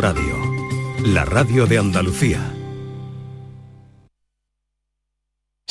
Radio, la radio de Andalucía.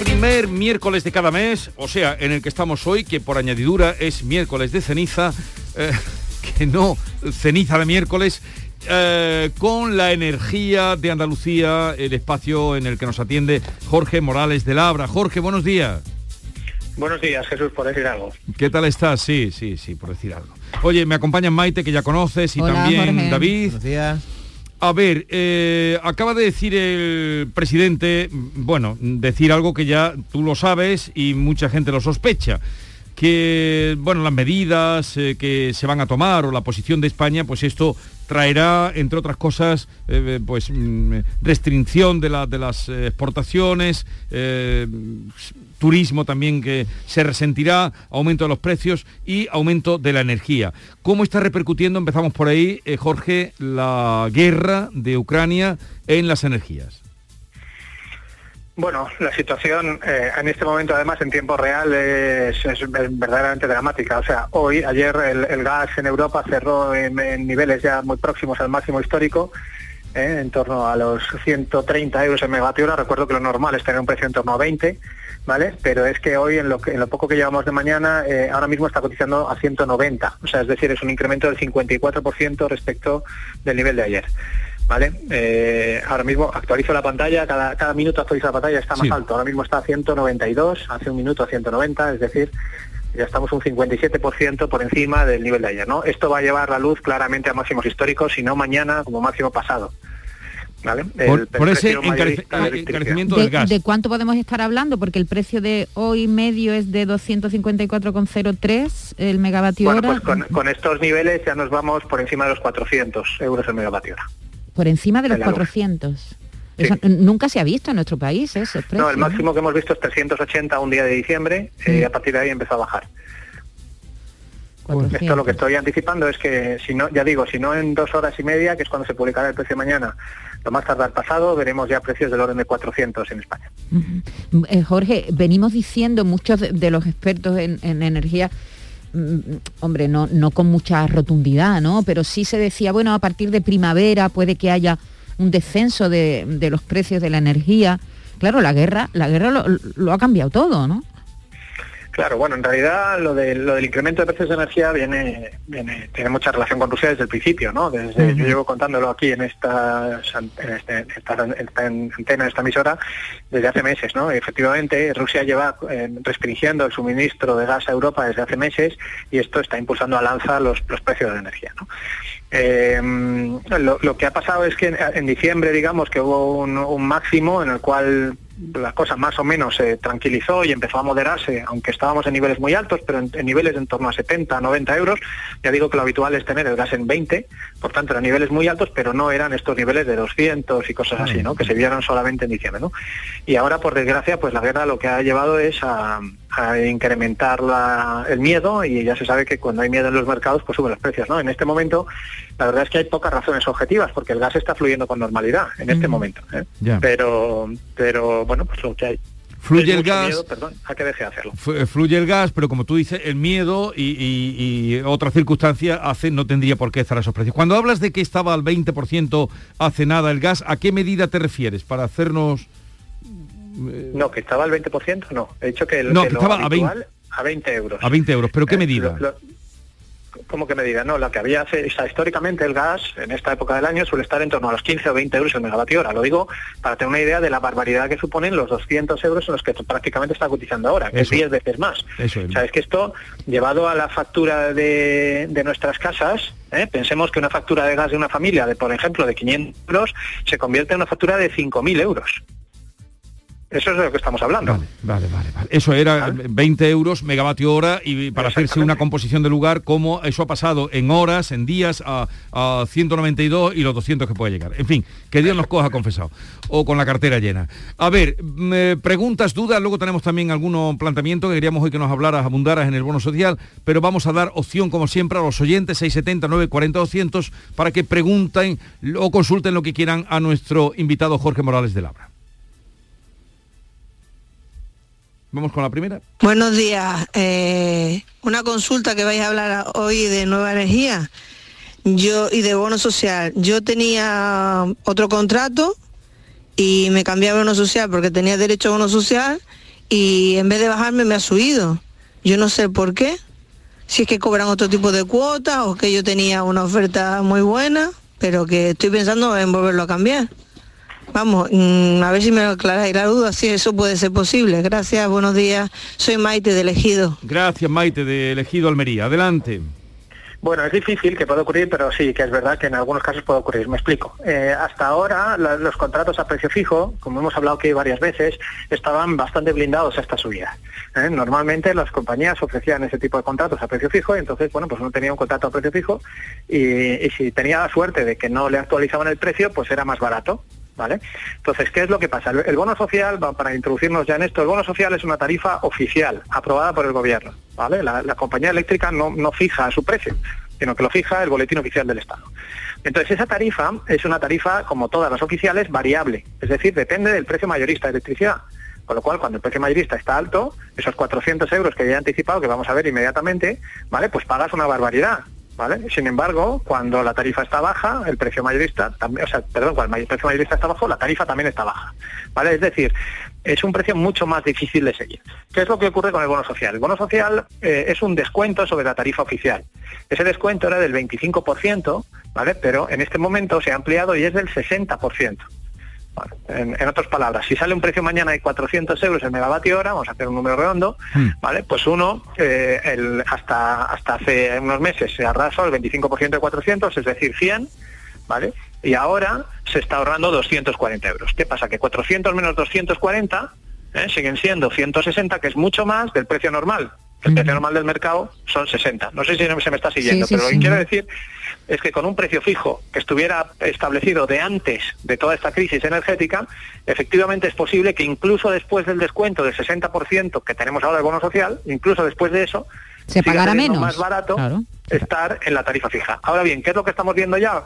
primer miércoles de cada mes, o sea, en el que estamos hoy, que por añadidura es miércoles de ceniza, eh, que no ceniza de miércoles, eh, con la energía de Andalucía, el espacio en el que nos atiende Jorge Morales de Labra. Jorge, buenos días. Buenos días, Jesús, por decir algo. ¿Qué tal estás? Sí, sí, sí, por decir algo. Oye, me acompañan Maite, que ya conoces, y también David. Buenos días. A ver, eh, acaba de decir el presidente, bueno, decir algo que ya tú lo sabes y mucha gente lo sospecha, que, bueno, las medidas eh, que se van a tomar o la posición de España, pues esto traerá, entre otras cosas, eh, pues mm, restricción de, de las exportaciones, turismo también que se resentirá, aumento de los precios y aumento de la energía. ¿Cómo está repercutiendo, empezamos por ahí, eh, Jorge, la guerra de Ucrania en las energías? Bueno, la situación eh, en este momento, además, en tiempo real es, verdaderamente dramática. O sea, hoy, ayer, el, gas en Europa cerró en, niveles ya muy próximos al máximo histórico, eh, en torno a los 130 euros en megavatio hora. Recuerdo que lo normal es tener un precio en torno a 20. ¿Vale? Pero es que hoy, en lo, que, en lo poco que llevamos de mañana, eh, ahora mismo está cotizando a 190, o sea, es decir, es un incremento del 54% respecto del nivel de ayer. ¿Vale? Eh, ahora mismo actualizo la pantalla, cada, cada minuto actualiza la pantalla, está más alto. Ahora mismo está a 192, hace un minuto a 190, es decir, ya estamos un 57% por encima del nivel de ayer. ¿no? Esto va a llevar la luz claramente a máximos históricos, si no mañana como máximo pasado por, ese encarecimiento del gas. ¿De cuánto podemos estar hablando? Porque el precio de hoy medio es de 254,03 el megavatio bueno, Pues con, estos niveles ya nos vamos por encima de los 400 euros el megavatio hora. Por encima de los 400. nunca se ha visto en nuestro país ese precio. No, el máximo que hemos visto es 380 un día de diciembre y eh, a partir de ahí empezó a bajar. Esto lo que estoy anticipando es que, si no, ya digo, si no en dos horas y media, que es cuando se publicará el precio mañana, lo más tardar pasado, veremos ya precios del orden de 400 en España. Eh, Jorge, venimos diciendo muchos de, los expertos en, energía, mm, hombre, no, no con mucha rotundidad, ¿no? Pero sí se decía, bueno, a partir de primavera puede que haya un descenso de, los precios de la energía. Claro, la guerra, la guerra lo, lo ha cambiado todo, ¿no? Claro, bueno, en realidad lo, de, lo del incremento de precios de energía viene, viene, tiene mucha relación con Rusia desde el principio, ¿no? Desde, Yo llevo contándolo aquí en esta, en, este, esta, antena, esta emisora, desde hace meses, ¿no? Efectivamente, Rusia lleva eh, restringiendo el suministro de gas a Europa desde hace meses y esto está impulsando al alza los, los precios de energía, ¿no? Eh, lo, que ha pasado es que en, diciembre, digamos, que hubo un máximo en el cual la cosa más o menos se tranquilizó y empezó a moderarse, aunque estábamos en niveles muy altos, pero en, niveles en torno a 70, 90 euros. Ya digo que lo habitual es tener el gas en 20, por tanto eran niveles muy altos, pero no eran estos niveles de 200 y cosas así, ¿no? Que se vieron solamente en diciembre, ¿no? Y ahora, por desgracia, pues la guerra lo que ha llevado es a, incrementar el miedo y ya se sabe que cuando hay miedo en los mercados, pues suben los precios, ¿no? En este momento la verdad es que hay pocas razones objetivas porque el gas está fluyendo con normalidad en este momento. ¿eh? Pero, pero bueno, pues lo que hay. Fluye el gas. perdón, a que deje de hacerlo. Eh, fluye el gas, pero como tú dices, el miedo y, y, otras circunstancias hace, no tendría por qué estar a esos precios. Cuando hablas de que estaba al 20% hace nada el gas, ¿a qué medida te refieres? Para hacernos... No, que estaba al 20%, no. He dicho que, el, no, que, estaba a 20, a 20 euros. A 20 euros, pero ¿qué eh, medida? ¿Cómo que medida? No, la que había hace, históricamente el gas en esta época del año suele estar en torno a los 15 o 20 euros el megavatio hora. Lo digo para tener una idea de la barbaridad que suponen los 200 euros en los que prácticamente está cotizando ahora, que es 10 veces más. Eso es. O sea, es que esto, llevado a la factura de, nuestras casas, ¿eh? pensemos que una factura de gas de una familia, de por ejemplo, de 500 euros, se convierte en una factura de 5.000 euros. Eso es de lo que estamos hablando. Vale, vale, vale. Eso era 20 euros megavatio hora y para hacerse una composición de lugar, como eso ha pasado en horas, en días, a, 192 y los 200 que puede llegar. En fin, que Dios nos coja confesado. O con la cartera llena. A ver, preguntas, dudas, luego tenemos también algunos planteamientos que queríamos hoy que nos hablaras, abundaras en el bono social, pero vamos a dar opción, como siempre, a los oyentes 670 940 200 para que pregunten o consulten lo que quieran a nuestro invitado Jorge Morales de Labra. Vamos con la primera. Buenos días. Eh, una consulta que vais a hablar hoy de nueva energía yo y de bono social. Yo tenía otro contrato y me cambié a bono social porque tenía derecho a bono social y en vez de bajarme me ha subido. Yo no sé por qué. Si es que cobran otro tipo de cuotas o que yo tenía una oferta muy buena, pero que estoy pensando en volverlo a cambiar. Vamos, mm, a ver si me aclaráis la duda, si eso puede ser posible. Gracias, buenos días. Soy Maite de Elegido. Gracias, Maite de Elegido Almería. Adelante. Bueno, es difícil que pueda ocurrir, pero sí que es verdad que en algunos casos puede ocurrir. Me explico. Eh, hasta ahora los contratos a precio fijo, como hemos hablado aquí varias veces, estaban bastante blindados a esta subida. ¿eh? Normalmente las compañías ofrecían ese tipo de contratos a precio fijo y entonces, bueno, pues uno tenía un contrato a precio fijo y, y si tenía la suerte de que no le actualizaban el precio, pues era más barato. Entonces, ¿qué es lo que pasa? El, bono social, para introducirnos ya en esto, el bono social es una tarifa oficial, aprobada por el gobierno, ¿vale? La, compañía eléctrica no, no fija su precio, sino que lo fija el boletín oficial del Estado. Entonces, esa tarifa es una tarifa, como todas las oficiales, variable, es decir, depende del precio mayorista de electricidad. Con lo cual, cuando el precio mayorista está alto, esos 400 euros que ya he anticipado, que vamos a ver inmediatamente, ¿vale? Pues pagas una barbaridad. Sin embargo, cuando la tarifa está baja, el precio mayorista, también, o sea, perdón, cuando el precio mayorista está bajo, la tarifa también está baja, ¿vale? Es decir, es un precio mucho más difícil de seguir. ¿Qué es lo que ocurre con el bono social? El bono social eh, es un descuento sobre la tarifa oficial. Ese descuento era del 25%, ¿vale? Pero en este momento se ha ampliado y es del 60% en, otras palabras, si sale un precio mañana de 400 euros el megavatio hora, vamos a hacer un número redondo, hmm. ¿vale? Pues uno, eh, hasta, hasta hace unos meses se arrasó el 25% de 400, es decir, 100, ¿vale? Y ahora se está ahorrando 240 euros. ¿Qué pasa? Que 400 menos 240 ¿eh? siguen siendo 160, que es mucho más del precio normal. El precio normal del mercado son 60. No sé si se me está siguiendo, pero lo que quiero decir es que con un precio fijo que estuviera establecido de antes de toda esta crisis energética, efectivamente es posible que incluso después del descuento del 60% que tenemos ahora del bono social, incluso después de eso, se pagará menos. más barato estar en la tarifa fija. Ahora bien, ¿qué es lo que estamos viendo ya?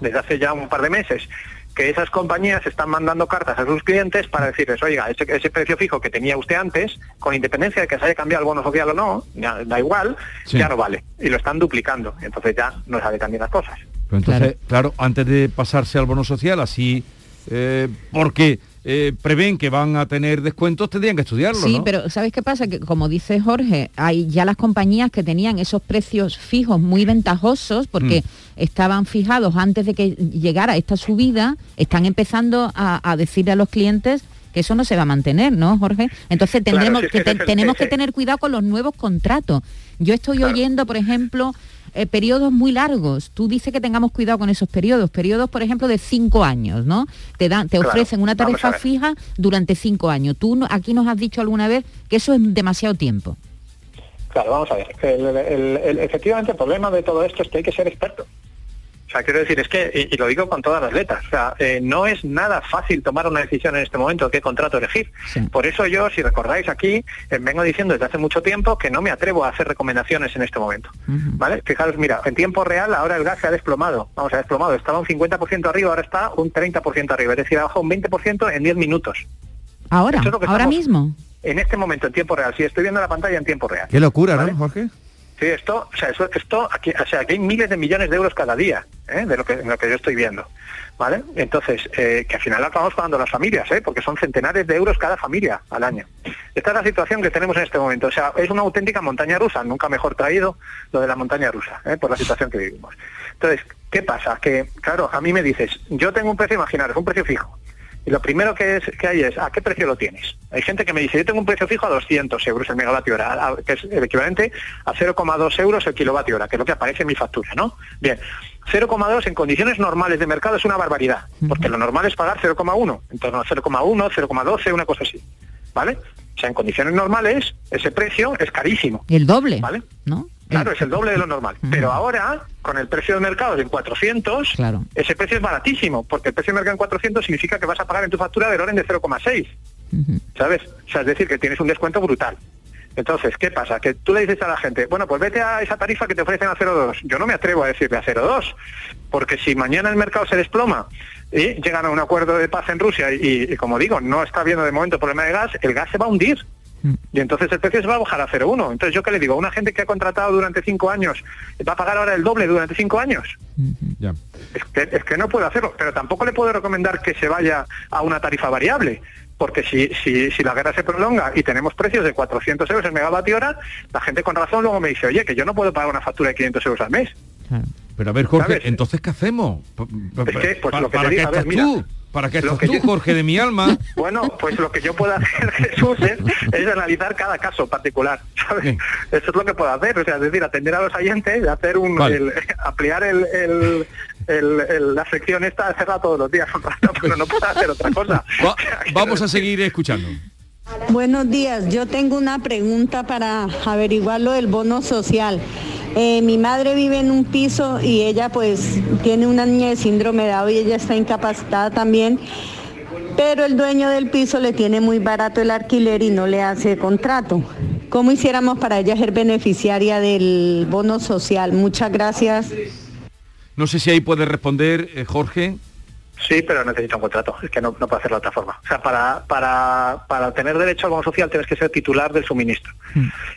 Desde hace ya un par de meses, que esas compañías están mandando cartas a sus clientes para decirles, oiga, ese, ese, precio fijo que tenía usted antes, con independencia de que se haya cambiado el bono social o no, da igual, ya no vale. Y lo están duplicando. Entonces ya no sabe también las cosas. entonces, claro. antes de pasarse al bono social, así, eh, porque eh, prevén que van a tener descuentos, tendrían que estudiarlo. Sí, pero ¿sabes qué pasa? Que como dice Jorge, hay ya las compañías que tenían esos precios fijos muy ventajosos porque mm. estaban fijados antes de que llegara esta subida, están empezando a, decirle a los clientes que eso no se va a mantener, ¿no, Jorge? Entonces tendremos, que, tenemos que tener cuidado con los nuevos contratos. Yo estoy oyendo, por ejemplo, eh, periodos muy largos. Tú dices que tengamos cuidado con esos periodos, periodos, por ejemplo, de cinco años, ¿no? Te dan, te ofrecen una tarifa fija durante cinco años. Tú aquí nos has dicho alguna vez que eso es demasiado tiempo. Claro, vamos a ver. efectivamente, el problema de todo esto es que hay que ser experto. O sea, quiero decir, es que, y, y lo digo con todas las letras, o sea, eh, no es nada fácil tomar una decisión en este momento de qué contrato elegir. Por eso yo, si recordáis aquí, eh, vengo diciendo desde hace mucho tiempo que no me atrevo a hacer recomendaciones en este momento. ¿Vale? Fijaros, mira, en tiempo real ahora el gas se ha desplomado. Vamos, se ha desplomado. Estaba un 50% arriba, ahora está un 30% arriba. Es decir, ha bajado un 20% en 10 minutos. Ahora, es ahora estamos- mismo. En este momento, en tiempo real. Sí, estoy viendo la pantalla en tiempo real. Qué locura, ¿no, Jorge? Sí, esto, o sea, esto aquí, o sea, aquí hay miles de millones de euros cada día, ¿eh? de lo que, de lo que yo estoy viendo, ¿vale? Entonces, eh, que al final acabamos pagando las familias, ¿eh? Porque son centenares de euros cada familia al año. Esta es la situación que tenemos en este momento, o sea, es una auténtica montaña rusa, nunca mejor traído lo de la montaña rusa, ¿eh? por la situación que vivimos. Entonces, ¿qué pasa? Que, claro, a mí me dices, yo tengo un precio, imaginaros, un precio fijo. Y lo primero que, es, que hay es, ¿a qué precio lo tienes? Hay gente que me dice, yo tengo un precio fijo a 200 euros el megavatio hora, que es el equivalente a 0,2 euros el kilovatio hora, que es lo que aparece en mi factura, ¿no? Bien, 0,2 en condiciones normales de mercado es una barbaridad, porque lo normal es pagar 0,1, en torno a 0,1, 0,12, una cosa así, ¿vale? O sea, en condiciones normales ese precio es carísimo. El doble, ¿Vale? ¿no? Claro, es el doble de lo normal. Pero ahora, con el precio de mercado en 400, Claro. ese precio es baratísimo, porque el precio de mercado en 400 significa que vas a pagar en tu factura del orden de 0,6, ¿sabes? O sea, es decir, que tienes un descuento brutal. Entonces, ¿qué pasa? Que tú le dices a la gente, bueno, pues vete a esa tarifa que te ofrecen a 0,2. Yo no me atrevo a decirle a 0,2, porque si mañana el mercado se desploma y llegan a un acuerdo de paz en Rusia y, y, como digo, no está habiendo de momento problema de gas, el gas se va a hundir. Y entonces el precio se va a bajar a 0,1. Entonces, ¿yo qué le digo? A una gente que ha contratado durante cinco años, ¿va a pagar ahora el doble durante cinco años? Es que, es que no puedo hacerlo, pero tampoco le puedo recomendar que se vaya a una tarifa variable, porque si, si, si la guerra se prolonga y tenemos precios de 400 euros el megavatio hora, la gente con razón luego me dice, oye, que yo no puedo pagar una factura de 500 euros al mes. Pero a ver, Jorge, ¿Sabes? entonces, ¿qué hacemos? Es que, pues, ¿Para, lo que te para digo, a ver, mira, tú? ¿Para qué lo estás que tú, yo- Jorge de mi alma? Bueno, pues lo que yo puedo hacer, Jesús, es, es analizar cada caso particular, ¿sabes? Eso es lo que puedo hacer, o sea, es decir, atender a los oyentes, hacer un, Vale. el- ampliar el, el- el- el- la sección esta, hacerla todos los días, un rato, pero no puedo hacer otra cosa. Va- vamos a seguir escuchando. Buenos días, yo tengo una pregunta para averiguar lo del bono social. Eh, mi madre vive en un piso y ella pues tiene una niña de síndrome de Down y ella está incapacitada también, pero el dueño del piso le tiene muy barato el alquiler y no le hace contrato. ¿Cómo hiciéramos para ella ser beneficiaria del bono social? Muchas gracias. No sé si ahí puede responder, eh, Jorge. Sí, pero necesita un contrato, es que no, no puedo hacerlo de otra forma. O sea, para, para, para tener derecho al bono social tienes que ser titular del suministro.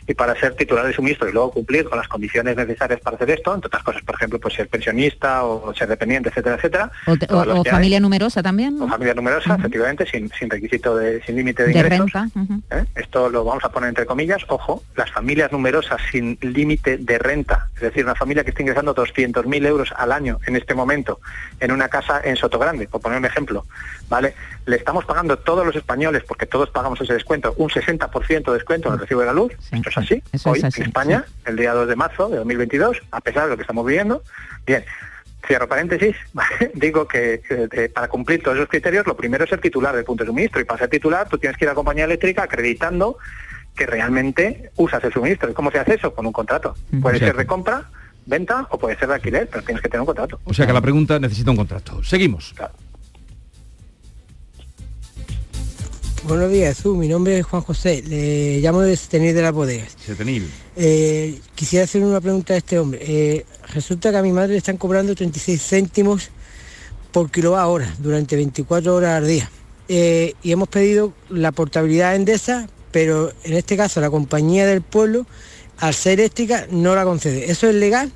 Y para ser titular del suministro y luego cumplir con las condiciones necesarias para hacer esto, entre otras cosas, por ejemplo, pues ser pensionista o ser dependiente, etcétera, etcétera. O, te- todas o- las o que hay. familia numerosa también. O familia numerosa, efectivamente, sin, sin requisito de, sin límite de, de ingresos. renta. ¿eh? Esto lo vamos a poner entre comillas. Ojo, las familias numerosas sin límite de renta, es decir, una familia que esté ingresando 200.000 euros al año en este momento en una casa en Sotogrande, por poner un ejemplo, ¿vale? Le estamos pagando todos los españoles, porque todos pagamos ese descuento, un 60% de descuento en el recibo de la luz. Esto es así. eso Hoy es así, en España, el día 2 de marzo de 2022, a pesar de lo que estamos viviendo. Bien, Cierro paréntesis, ¿vale? digo que eh, para cumplir todos esos criterios, lo primero es ser titular del punto de suministro y para ser titular tú tienes que ir a la compañía eléctrica acreditando que realmente usas el suministro. ¿Y cómo se hace eso? Con un contrato. Puede O sea ser de compra, venta o puede ser de alquiler, pero tienes que tener un contrato. O sea que la pregunta necesita un contrato. Seguimos. Buenos días, Jesús. Mi nombre es Juan José. Le llamo de Tenir de las Bodegas. Setenil. Eh, quisiera hacer una pregunta a este hombre. Eh, resulta que a mi madre le están cobrando 36 céntimos por kilowatt hora durante 24 horas al día. Eh, y hemos pedido la portabilidad Endesa, pero en este caso la compañía del pueblo, al ser eléctrica, no la concede. ¿Eso es legal?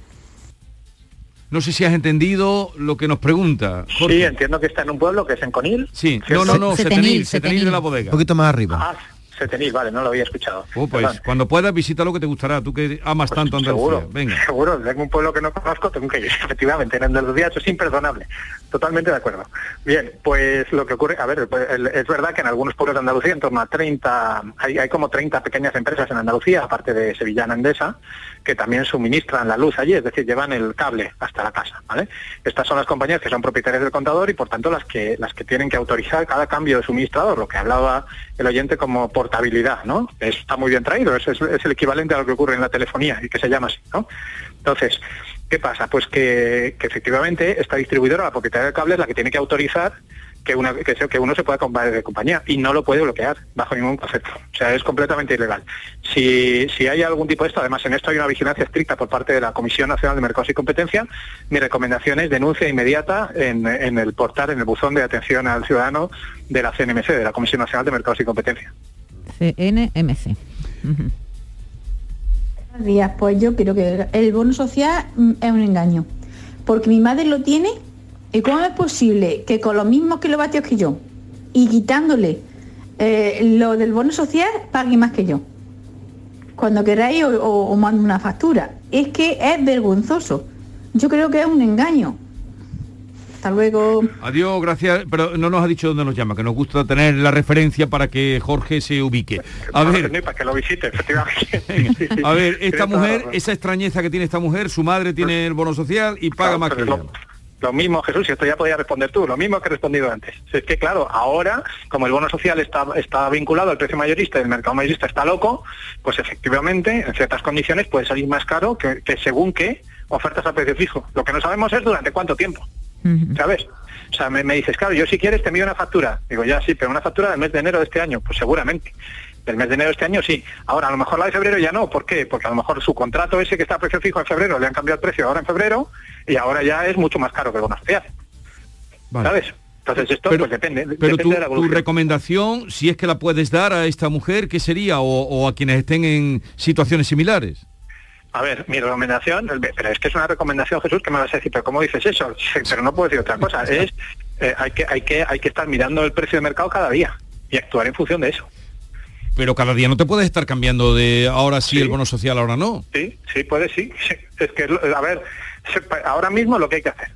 No sé si has entendido lo que nos pregunta. Jorge. Sí, entiendo que está en un pueblo que es en Conil. Sí, no, no, no, Setenil, Setenil de la bodega. Un poquito más arriba. Ah, Setenil, vale, no lo había escuchado. Oh, pues Perdón. cuando puedas visita lo que te gustará, tú que amas tanto Andalucía. Seguro, Venga. seguro, tengo un pueblo que no conozco, tengo que ir, efectivamente, en Andalucía eso es imperdonable, totalmente de acuerdo. Bien, pues lo que ocurre, a ver, pues, el- es verdad que en algunos pueblos de Andalucía, en torno a 30, hay, hay como 30 pequeñas empresas en Andalucía, aparte de Sevillana Endesa, que también suministran la luz allí, es decir, llevan el cable hasta la casa, ¿vale? Estas son las compañías que son propietarias del contador y por tanto las que las que tienen que autorizar cada cambio de suministrador, lo que hablaba el oyente como portabilidad, ¿no? Está muy bien traído, es, el equivalente a lo que ocurre en la telefonía y que se llama así, ¿no? Entonces, ¿Qué pasa? Pues que, que efectivamente esta distribuidora, la propietaria del cable, es la que tiene que autorizar que, una, que, se- que uno se pueda comprar de compañía y no lo puede bloquear bajo ningún concepto. O sea, es completamente ilegal. Si, si hay algún tipo de esto, además en esto hay una vigilancia estricta por parte de la Comisión Nacional de Mercados y Competencia, mi recomendación es denuncia inmediata en, en el portal, en el buzón de atención al ciudadano de la CNMC, de la Comisión Nacional de Mercados y Competencia. CNMC. Buenos días, pues yo creo que el bono social mm, es un engaño, porque mi madre lo tiene y cómo es posible que con los mismos kilovatios que yo y quitándole eh, lo del bono social pague más que yo. Cuando queráis o, o, o mando una factura. Es que es vergonzoso. Yo creo que es un engaño. Hasta luego. Adiós, gracias, pero no nos ha dicho dónde nos llama, que nos gusta tener la referencia para que Jorge se ubique. A ver, Para que lo visite, efectivamente. a ver, esta mujer, esa extrañeza que tiene esta mujer, su madre tiene el bono social y paga más que ella. Lo mismo, Jesús, y esto ya podía responder tú, lo mismo que he respondido antes. Es que, claro, ahora, como el bono social está, está vinculado al precio mayorista y el mercado mayorista está loco, pues efectivamente, en ciertas condiciones puede salir más caro que, que según qué ofertas a precio fijo. Lo que no sabemos es durante cuánto tiempo, ¿sabes? O sea, me, me dices, claro, yo si quieres te envío una factura. Digo, ya sí, pero una factura del mes de enero de este año, pues seguramente. Del mes de enero de este año sí. Ahora, a lo mejor la de febrero ya no. ¿Por qué? Porque a lo mejor su contrato ese que está a precio fijo en febrero le han cambiado el precio ahora en febrero y ahora ya es mucho más caro que bono social. ¿Sabes? Entonces esto pues depende, Pero depende de la tu recomendación, si es que la puedes dar a esta mujer, ¿qué sería? O, o a quienes estén en situaciones similares. A ver, mi recomendación, pero es que es una recomendación, Jesús, que me vas a decir, pero ¿cómo dices eso? Pero no puedo decir otra cosa. Es eh, hay que hay que hay que estar mirando el precio de mercado cada día y actuar en función de eso. Pero cada día no te puedes estar cambiando de ahora sí, el bono social, ahora no. Sí, sí, puede, sí. Es que, a ver, ahora mismo lo que hay que hacer.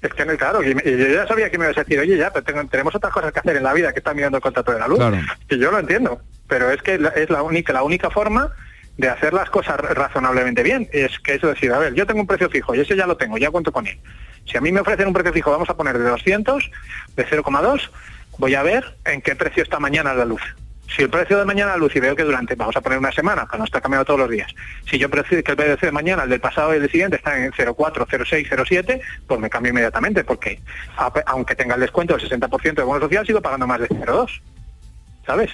Es que, claro, yo ya sabía que me ibas a decir, oye, ya, pero tengo- tenemos otras cosas que hacer en la vida que estar mirando el contrato de la luz. Claro. Y yo lo entiendo, pero es que es la única, la única forma de hacer las cosas razonablemente bien. Es que eso decir, a ver, yo tengo un precio fijo y ese ya lo tengo, ya cuento con él. Si a mí me ofrecen un precio fijo, vamos a poner de 200, de 0,2, voy a ver en qué precio está mañana la luz. Si el precio de mañana la luz y veo que durante, vamos a poner una semana, para no estar cambiando todos los días, si yo precio que el precio de mañana, el del pasado y el del siguiente está en 0,4, 0,6, 0,7, pues me cambio inmediatamente, porque a- aunque tenga el descuento del 60% de bono social, sigo pagando más de 0,2. ¿Sabes?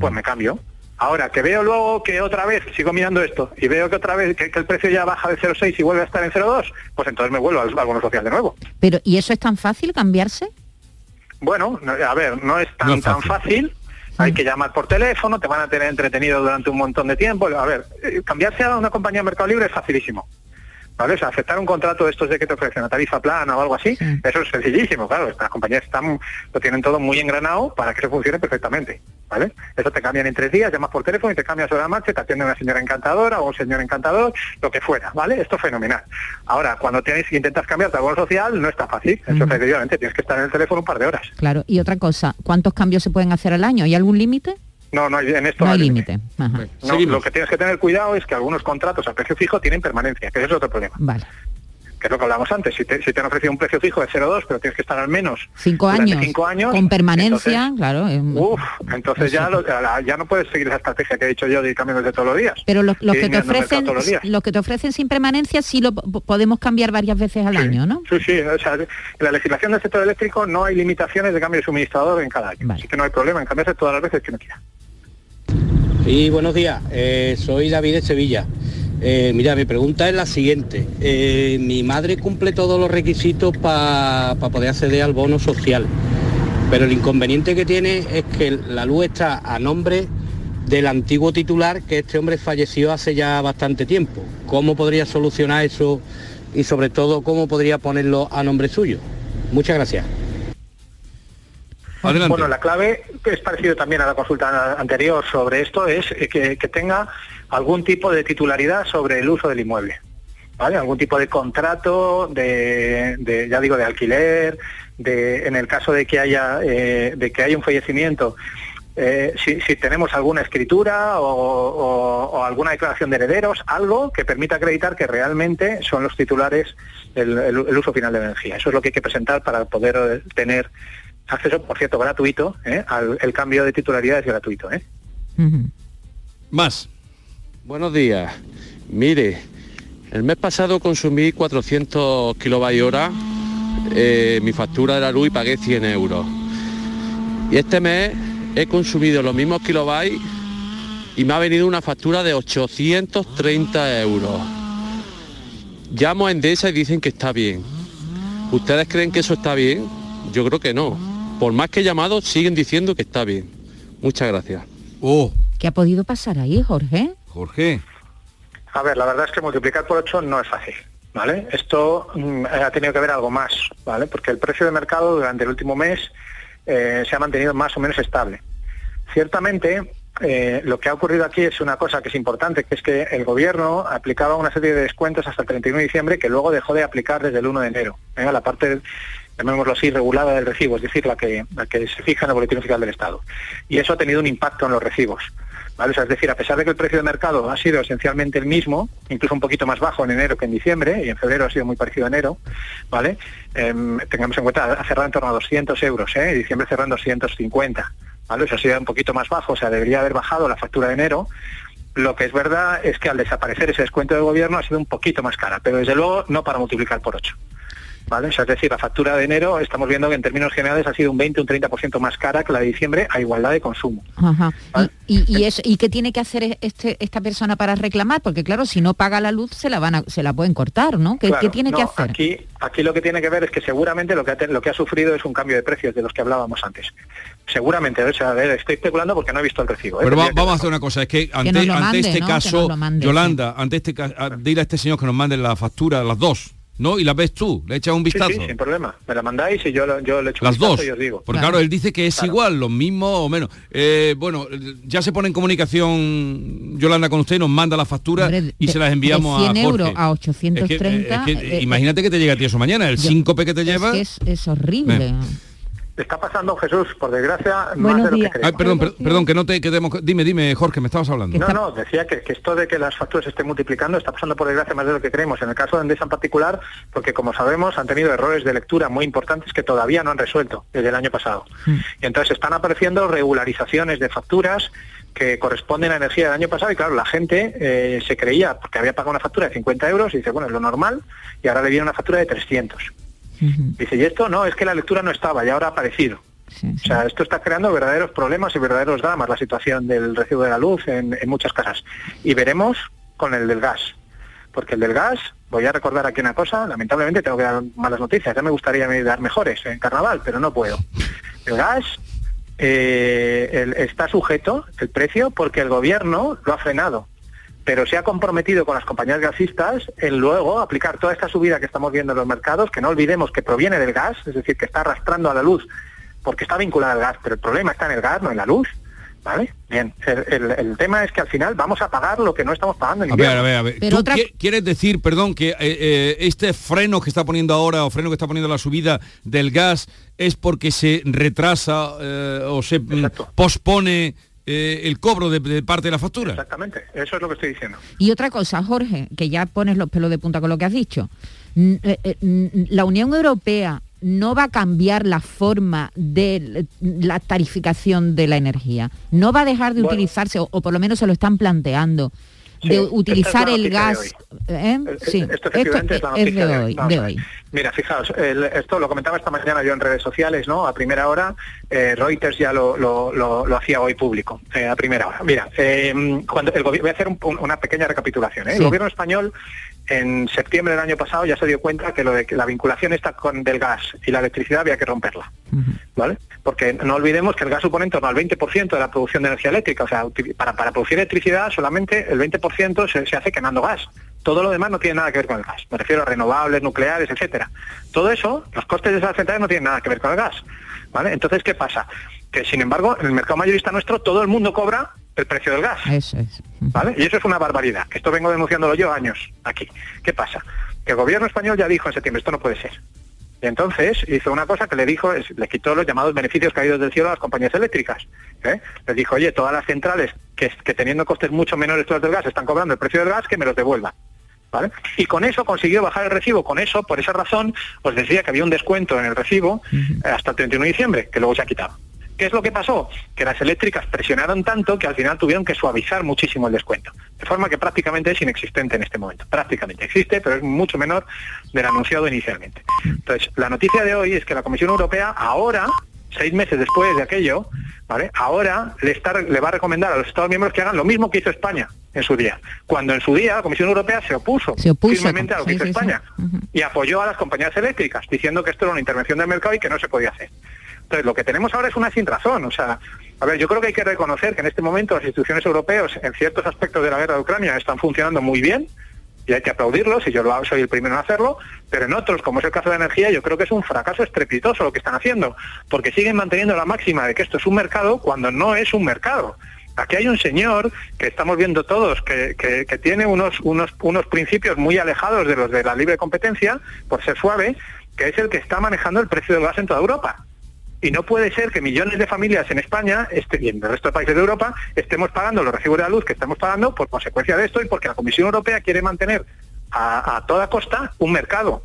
Pues me cambio. Ahora, que veo luego que otra vez sigo mirando esto y veo que otra vez que, que el precio ya baja de 0,6 y vuelve a estar en 0,2, pues entonces me vuelvo al, al bono social de nuevo. Pero, ¿y eso es tan fácil cambiarse? Bueno, no- a ver, no es tan, No es tan fácil. Hay que llamar por teléfono, te van a tener entretenido durante un montón de tiempo. A ver, eh, cambiarse a una compañía de Mercado Libre es facilísimo. ¿Vale? O sea, aceptar un contrato de estos de que te ofrecen una tarifa plana o algo así, eso es sencillísimo, claro. Estas compañías están, lo tienen todo muy engranado para que eso funcione perfectamente. ¿Vale? Eso te cambian en tres días, llamas por teléfono y te cambias sobre la marcha, te atiende una señora encantadora o un señor encantador, lo que fuera, ¿vale? Esto es fenomenal. Ahora, cuando tienes intentas cambiarte al bono social, no está fácil. Eso efectivamente tienes que estar en el teléfono un par de horas. Claro. Y otra cosa, ¿cuántos cambios se pueden hacer al año? ¿Hay algún límite? No, no hay, en esto No hay límite. No, lo que tienes que tener cuidado es que algunos contratos a precio fijo tienen permanencia, que ese es otro problema. Vale. Que es lo que hablamos antes. Si te, si te han ofrecido un precio fijo de 0,2, pero tienes que estar al menos Cinco años. cinco años. Con permanencia, claro. eh, Uf, entonces ya, lo- ya ya no puedes seguir esa estrategia que he dicho yo de ir cambiando de todos los días. Pero los, que te ofrecen, todos los días. los que te ofrecen sin permanencia sí lo po- podemos cambiar varias veces al año, ¿no? Sí, sí, o sea, en la legislación del sector eléctrico no hay limitaciones de cambio de suministrador en cada año. Así que no hay problema en cambiarse todas las veces que uno quiera. Sí, buenos días. Eh, soy David de Sevilla. Eh, mira, mi pregunta es la siguiente. Eh, mi madre cumple todos los requisitos para poder acceder al bono social, pero el inconveniente que tiene es que la luz está a nombre del antiguo titular, que este hombre falleció hace ya bastante tiempo. ¿Cómo podría solucionar eso y sobre todo cómo podría ponerlo a nombre suyo? Muchas gracias. Bueno, la clave, que es parecido también a la consulta anterior sobre esto, es eh, que, tenga algún tipo de titularidad sobre el uso del inmueble. ¿Vale? Algún tipo de contrato, de, de, ya digo, de alquiler, de, en el caso de que haya, eh, de que haya un fallecimiento, eh, si, si tenemos alguna escritura o, alguna declaración de herederos, algo que permita acreditar que realmente son los titulares el, el- uso final de energía. Eso es lo que hay que presentar para poder tener acceso, por cierto, gratuito, ¿eh? al el cambio de titularidad es gratuito. ¿eh? Más. Buenos días. Mire, El mes pasado consumí 400 kilovatios hora, eh, mi factura de la luz y pagué 100 euros. Y este mes he consumido los mismos kilobytes y me ha venido una factura de 830 euros. Llamo a Endesa y dicen que está bien. ¿Ustedes creen que eso está bien? Yo creo que no. Por más que he llamado, siguen diciendo que está bien. Muchas gracias. Oh, ¿Qué ha podido pasar ahí, Jorge? Jorge. A ver, la verdad es que multiplicar por 8 no es fácil. ¿Vale? Esto mm, ha tenido que ver algo más, ¿vale? Porque el precio de mercado durante el último mes eh, se ha mantenido más o menos estable. Ciertamente, eh, lo que ha ocurrido aquí es una cosa que es importante, que es que el gobierno aplicaba una serie de descuentos hasta el 31 de diciembre que luego dejó de aplicar desde el 1 de enero. ¿eh? La parte, llamémoslo así, regulada del recibo, es decir, la que, se fija en el boletín oficial del Estado. Y eso ha tenido un impacto en los recibos. ¿vale? Es decir, a pesar de que el precio de mercado ha sido esencialmente el mismo, incluso un poquito más bajo en enero que en diciembre, y en febrero ha sido muy parecido a enero, ¿vale? Em, tengamos en cuenta, ha cerrado en torno a 200 euros, ¿eh? Y diciembre cerró en 250, ¿vale? O ha sido un poquito más bajo, o sea, debería haber bajado la factura de enero, lo que es verdad es que al desaparecer ese descuento del gobierno ha sido un poquito más cara, pero desde luego no para multiplicar por 8. ¿Vale? O sea, es decir, la factura de enero estamos viendo que en términos generales ha sido un 20 un 30% más cara que la de diciembre a igualdad de consumo. Ajá. ¿Y, y, y, eso- ¿y qué tiene que hacer este, esta persona para reclamar? Porque claro, si no paga la luz se la van a- se la pueden cortar, ¿no? ¿Qué, Claro, qué tiene que hacer? Aquí, aquí lo que tiene que ver es que seguramente lo que, ha, lo que ha sufrido es un cambio de precios de los que hablábamos antes. Seguramente, o sea, a ver, estoy especulando porque no he visto el recibo. ¿eh? Pero va- vamos a hacer una cosa, es que ante, este caso, mande, Yolanda, ante este ca- a- dile a este señor que nos mande la factura, las dos, ¿no? Y las ves tú, le echas un vistazo. sí, sin problema. Me la mandáis y yo, lo- yo le echo un Las vistazo dos. y os digo. Porque claro, él dice que es Claro. igual, lo mismo o menos. Eh, bueno, ya se pone en comunicación Yolanda con usted, nos manda la factura Hombre, y de- se las enviamos de 100 a Jorge. euros a Es que, 830. es que, eh, imagínate que te llega a ti eso mañana, el yo- síncope que te es lleva. que es, es horrible. Está pasando, Jesús, por desgracia, más de lo que Ay, creemos. perdón, per- perdón, que no te quedemos. Dime, dime, Jorge, me estabas hablando. No, no, decía que, que esto de que las facturas se estén multiplicando está pasando por desgracia más de lo que creemos. En el caso de Endesa en particular, porque como sabemos han tenido errores de lectura muy importantes que todavía no han resuelto desde el año pasado. Y entonces están apareciendo regularizaciones de facturas que corresponden a energía del año pasado y claro, la gente eh, se creía, porque había pagado una factura de 50 euros y dice, bueno, es lo normal, y ahora le viene una factura de 300. Dice, y esto no, es que la lectura no estaba y ahora ha aparecido. O sea, esto está creando verdaderos problemas y verdaderos dramas, la situación del recibo de la luz en, en muchas casas. Y veremos con el del gas. Porque el del gas, voy a recordar aquí una cosa, lamentablemente tengo que dar malas noticias, ya me gustaría dar mejores en carnaval, pero no puedo. El gas eh, el- está sujeto, el precio, porque el gobierno lo ha frenado pero se ha comprometido con las compañías gasistas en luego aplicar toda esta subida que estamos viendo en los mercados, que no olvidemos que proviene del gas, es decir, que está arrastrando a la luz, porque está vinculada al gas, pero el problema está en el gas, no en la luz. ¿Vale? Bien, el, el- el tema es que al final vamos a pagar lo que no estamos pagando en A ver, a ver, a ver. ¿Tú qui- quieres decir, perdón, que eh, eh, este freno que está poniendo ahora o freno que está poniendo la subida del gas es porque se retrasa eh, o se mm, pospone eh, el cobro de, de parte de la factura? Exactamente, eso es lo que estoy diciendo. Y otra cosa, Jorge, que ya pones los pelos de punta con lo que has dicho. Eh, eh, La Unión Europea no va a cambiar la forma de la tarificación de la energía. No va a dejar de Bueno. utilizarse, o, o por lo menos se lo están planteando, Sí, de utilizar es el gas. ¿eh? Sí, Esto efectivamente es la noticia de hoy. De hoy. Mira, fijaos, el- esto lo comentaba esta mañana yo en redes sociales, ¿no? A primera hora, eh, Reuters ya lo, lo- lo- lo hacía hoy público, eh, a primera hora. Mira, eh, cuando el voy a hacer un- un- una pequeña recapitulación. ¿eh? Sí. El gobierno español en septiembre del año pasado ya se dio cuenta que lo de que la vinculación esta con del gas y la electricidad había que romperla. ¿vale? Porque no olvidemos que el gas supone en torno al 20% de la producción de energía eléctrica, o sea, para producir electricidad solamente el 20% se, se hace quemando gas. Todo lo demás no tiene nada que ver con el gas. Me refiero a renovables, nucleares, etcétera. Todo eso, los costes de esas centrales no tienen nada que ver con el gas. ¿vale? Entonces, ¿qué pasa? Que sin embargo, en el mercado mayorista nuestro todo el mundo cobra el precio del gas. Eso es. ¿Vale? Y eso es una barbaridad. Esto vengo denunciándolo yo años aquí. ¿Qué pasa? Que el gobierno español ya dijo en septiembre, esto no puede ser. Y entonces hizo una cosa que le dijo, es- le quitó los llamados beneficios caídos del cielo a las compañías eléctricas. ¿eh? Les dijo, oye, todas las centrales que, que teniendo costes mucho menores que los del gas están cobrando el precio del gas, que me los devuelvan. ¿Vale? Y con eso consiguió bajar el recibo. Con eso, por esa razón, os decía que había un descuento en el recibo eh, hasta el 31 de diciembre, que luego se ha quitado. ¿Qué es lo que pasó? Que las eléctricas presionaron tanto que al final tuvieron que suavizar muchísimo el descuento. De forma que prácticamente es inexistente en este momento. Prácticamente existe, pero es mucho menor del anunciado inicialmente. Entonces, la noticia de hoy es que la Comisión Europea ahora, seis meses después de aquello, ¿vale? ahora le, está, le va a recomendar a los Estados miembros que hagan lo mismo que hizo España en su día. Cuando en su día la Comisión Europea se opuso, Se opuso, firmemente a lo que hizo. España y apoyó a las compañías eléctricas, diciendo que esto era una intervención del mercado y que no se podía hacer. Entonces, lo que tenemos ahora es una sin razón. O sea, a ver, yo creo que hay que reconocer que en este momento las instituciones europeas, en ciertos aspectos de la guerra de Ucrania, están funcionando muy bien y hay que aplaudirlos, y yo soy el primero en hacerlo, pero en otros, como es el caso de la energía, yo creo que es un fracaso estrepitoso lo que están haciendo, porque siguen manteniendo la máxima de que esto es un mercado cuando no es un mercado. Aquí hay un señor que estamos viendo todos, que, que- que tiene unos, unos, unos principios muy alejados de los de la libre competencia, por ser suave, que es el que está manejando el precio del gas en toda Europa. Y no puede ser que millones de familias en España este, y en el resto de países de Europa estemos pagando los recibos de la luz que estamos pagando por consecuencia de esto y porque la Comisión Europea quiere mantener a, a toda costa un mercado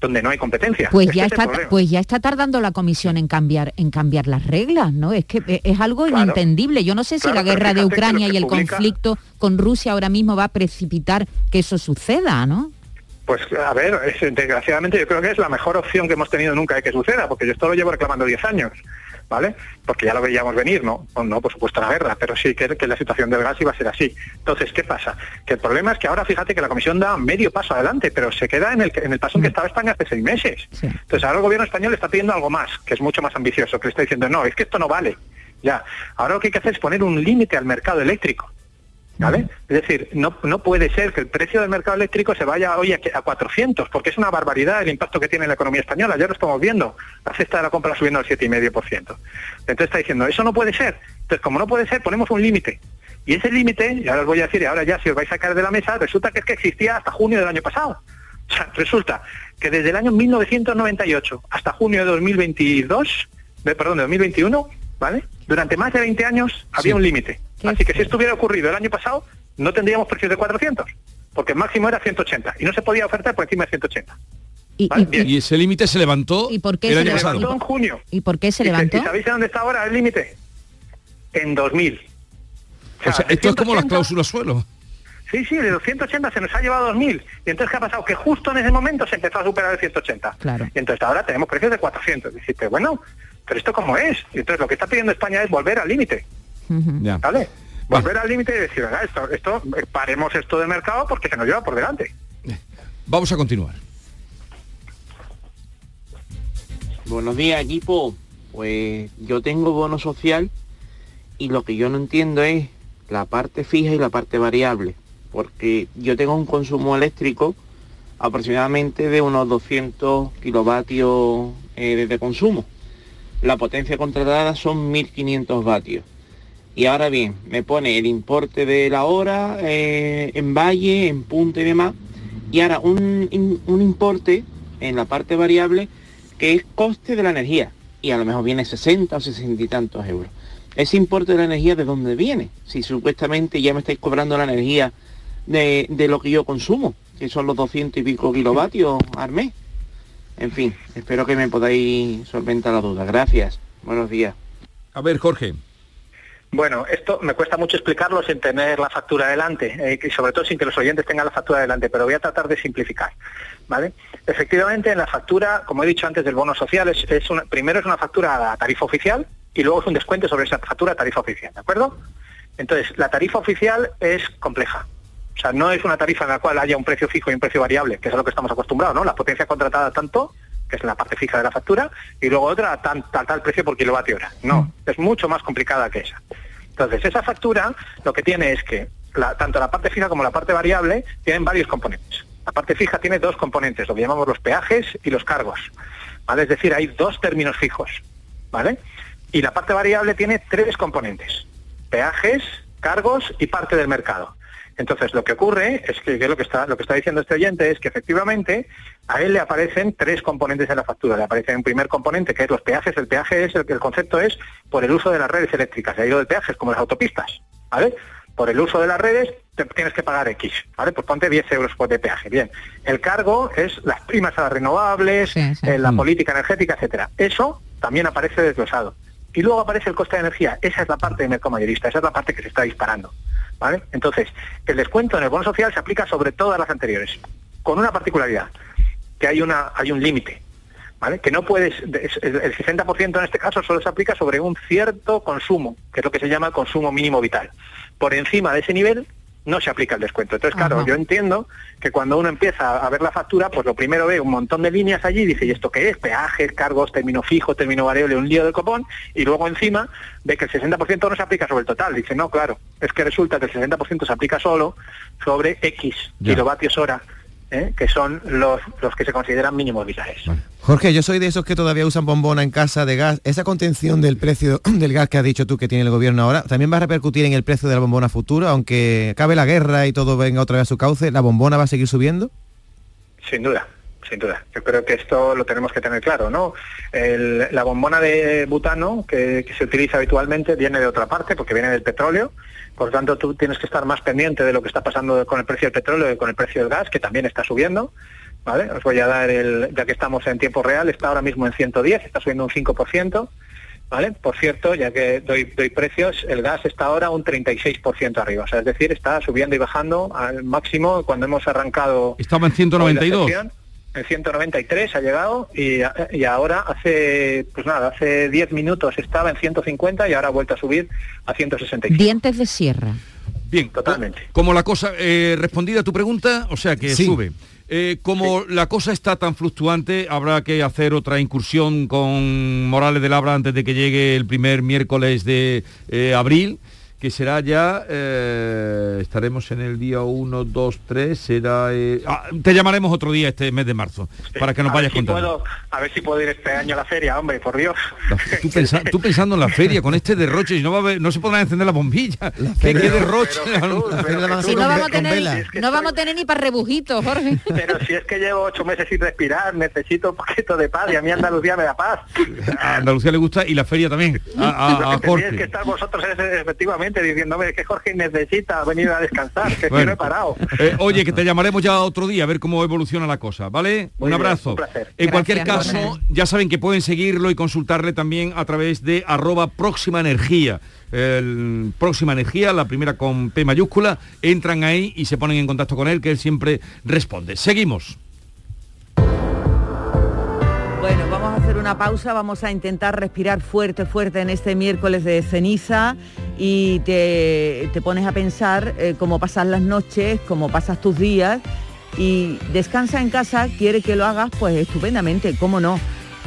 donde no hay competencia. Pues Este ya es está, pues ya está tardando la comisión en cambiar, en cambiar las reglas, ¿no? Es que e- es algo Claro. inentendible. Yo no sé si Claro, la guerra de Ucrania y el publica- conflicto con Rusia ahora mismo va a precipitar que eso suceda, ¿no? Pues a ver, es- desgraciadamente yo creo que es la mejor opción que hemos tenido nunca de que suceda, porque yo esto lo llevo reclamando 10 años, ¿vale? Porque ya lo veíamos venir, ¿no? O no, por supuesto, la guerra, pero sí que, que la situación del gas iba a ser así. Entonces, ¿qué pasa? Que el problema es que ahora fíjate que la Comisión da medio paso adelante, pero se queda en el, en el paso en que estaba España hace seis meses. Entonces ahora el gobierno español está pidiendo algo más, que es mucho más ambicioso, que le está diciendo, no, es que esto no vale. Ya, ahora lo que hay que hacer es poner un límite al mercado eléctrico. ¿Vale? Es decir, no, no puede ser que el precio del mercado eléctrico se vaya hoy a, que- a 400, porque es una barbaridad el impacto que tiene en la economía española. Ya lo estamos viendo. La cesta de la compra subiendo al 7,5%. Entonces está diciendo, eso no puede ser. Entonces, como no puede ser, ponemos un límite. Y ese límite, ya os voy a decir, y ahora ya si os vais a caer de la mesa, resulta que es que existía hasta junio del año pasado. O sea, resulta que desde el año 1998 hasta junio de 2022, de, perdón, de 2021, ¿vale? Durante más de 20 años había un límite. Así que si esto hubiera ocurrido el año pasado, no tendríamos precios de 400, porque el máximo era 180 y no se podía ofertar por encima de 180. ¿Vale? Bien. Y ese límite se levantó ¿Y por qué el se año levantó? pasado. en junio. ¿Y por qué se ¿Y levantó? ¿Y sabéis a dónde está ahora el límite? En 2000. O sea, esto es como las 180 cláusulas suelo. Sí, sí, de 280 se nos ha llevado a 2000. Y entonces, ¿qué ha pasado? Que justo en ese momento se empezó a superar el 180. Claro. Y entonces ahora tenemos precios de 400. Dijiste, bueno, pero ¿esto cómo es? Y entonces lo que está pidiendo España es volver al límite. ¿vale? Volver al límite y decir, "Venga, esto, esto, eh, paremos esto del mercado porque se nos lleva por delante. Vamos a continuar. Buenos días, equipo. Pues yo tengo bono social y lo que yo no entiendo es la parte fija y la parte variable. Porque yo tengo un consumo eléctrico aproximadamente de unos 200 kilovatios eh, de consumo. La potencia contratada son 1500 vatios. Y ahora bien, me pone el importe de la hora eh, en valle, en punta y demás. Y ahora un, un importe en la parte variable que es coste de la energía. Y a lo mejor viene 60 o 60 y tantos euros. Ese importe de la energía, ¿de dónde viene? Si supuestamente ya me estáis cobrando la energía de, de lo que yo consumo, que son los 200 y pico kilovatios al mes. En fin, espero que me podáis solventar la duda. Gracias. Buenos días. A ver, Jorge. Bueno, esto me cuesta mucho explicarlo sin tener la factura delante, eh, y sobre todo sin que los oyentes tengan la factura delante, pero voy a tratar de simplificar. ¿vale? Efectivamente, en la factura, como he dicho antes del bono social, es, es una- primero es una factura a tarifa oficial y luego es un descuento sobre esa factura a tarifa oficial, ¿de acuerdo? Entonces, la tarifa oficial es compleja. O sea, no es una tarifa en la cual haya un precio fijo y un precio variable, que es a lo que estamos acostumbrados, ¿no? La potencia contratada tanto, que es la parte fija de la factura, y luego otra a tan, tal, tal precio por kilovatio hora. No, es mucho más complicada que esa. Entonces, esa factura lo que tiene es que la- tanto la parte fija como la parte variable tienen varios componentes. La parte fija tiene dos componentes, lo que llamamos los peajes y los cargos. ¿vale? Es decir, hay dos términos fijos. ¿vale? Y la parte variable tiene tres componentes. Peajes, cargos y parte del mercado. Entonces, lo que ocurre es que, que lo que está lo que está diciendo este oyente es que efectivamente a él le aparecen tres componentes en la factura. Le aparece un primer componente que es los peajes. El peaje es el, el concepto es por el uso de las redes eléctricas. Ahí lo del peaje es como las autopistas, ¿vale? Por el uso de las redes te tienes que pagar X, ¿vale? Pues ponte 10 euros por de peaje. Bien. El cargo es las primas a las renovables, eh, la política energética, etcétera. Eso también aparece desglosado. y luego aparece el coste de energía. Esa es la parte de mercado mayorista, esa es la parte que se está disparando. ¿Vale? Entonces, el descuento en el bono social se aplica sobre todas las anteriores, con una particularidad, que hay, una, hay un límite. ¿Vale? Que no puedes, el 60% en este caso solo se aplica sobre un cierto consumo, que es lo que se llama el consumo mínimo vital. Por encima de ese nivel no se aplica el descuento. Entonces, claro, yo entiendo que cuando uno empieza a ver la factura, pues lo primero ve un montón de líneas allí y dice, ¿y esto qué es? Peajes, cargos, término fijo, término variable, un lío del copón, y luego encima ve que el 60% no se aplica sobre el total. Dice, no, claro, es que resulta que el 60% se aplica solo sobre X kilovatios hora ¿eh? que son los, los que se consideran mínimos vitales. Jorge, yo soy de esos que todavía usan bombona en casa de gas. Esa contención del precio del gas que has dicho tú que tiene el gobierno ahora, ¿también va a repercutir en el precio de la bombona futura? Aunque acabe la guerra y todo venga otra vez a su cauce, ¿la bombona va a seguir subiendo? Sin duda, sin duda. Yo creo que esto lo tenemos que tener claro, ¿no? la bombona de butano que, se utiliza habitualmente viene de otra parte, porque viene del petróleo. Por lo tanto, tú tienes que estar más pendiente de lo que está pasando con el precio del petróleo y con el precio del gas, que también está subiendo. ¿Vale? Os voy a dar el, ya que estamos en tiempo real, está ahora mismo en 110, está subiendo un 5%. ¿Vale? Por cierto, ya que doy, doy precios, el gas está ahora un 36% arriba. O sea, es decir, está subiendo y bajando al máximo cuando hemos arrancado. Estaba en 192 en 193 ha llegado y, y, ahora hace, pues nada, hace 10 minutos estaba en 150 y ahora ha vuelto a subir a 165. Dientes de sierra. Bien, totalmente. Como la cosa, eh, respondida a tu pregunta, o sea que sube. Eh, como la cosa está tan fluctuante, habrá que hacer otra incursión con Morales de Labra antes de que llegue el primer miércoles de eh, abril que será ya, eh, estaremos en el día 1, 2, 3, será... Eh, ah, te llamaremos otro día este mes de marzo, para que nos vayas contando. a ver si puedo ir este año a la feria, hombre, por Dios. tú, pensando en la feria, con este derroche, y no, va a no se podrán encender las bombillas. ¿Qué, derroche? si no vamos, a tener, no vamos a tener ni para rebujitos, Jorge. Pero si es que llevo ocho meses sin respirar, necesito un poquito de paz, y a mí Andalucía me da paz. A Andalucía le gusta, y la feria también, a, a, Jorge. que estar vosotros efectivamente diciéndome que Jorge necesita venir a descansar, que estoy preparado. Eh, oye, que te llamaremos ya otro día a ver cómo evoluciona la cosa, ¿vale? un abrazo. En cualquier caso, ya saben que pueden seguirlo y consultarle también a través de arroba próxima energía. El próxima energía, la primera con P mayúscula, entran ahí y se ponen en contacto con él, que él siempre responde. Seguimos. Hacer una pausa, vamos a intentar respirar fuerte, fuerte en este miércoles de ceniza y te, pones a pensar eh, cómo pasas las noches, cómo pasas tus días y descansa en casa, quiere que lo hagas, pues estupendamente, ¿cómo no?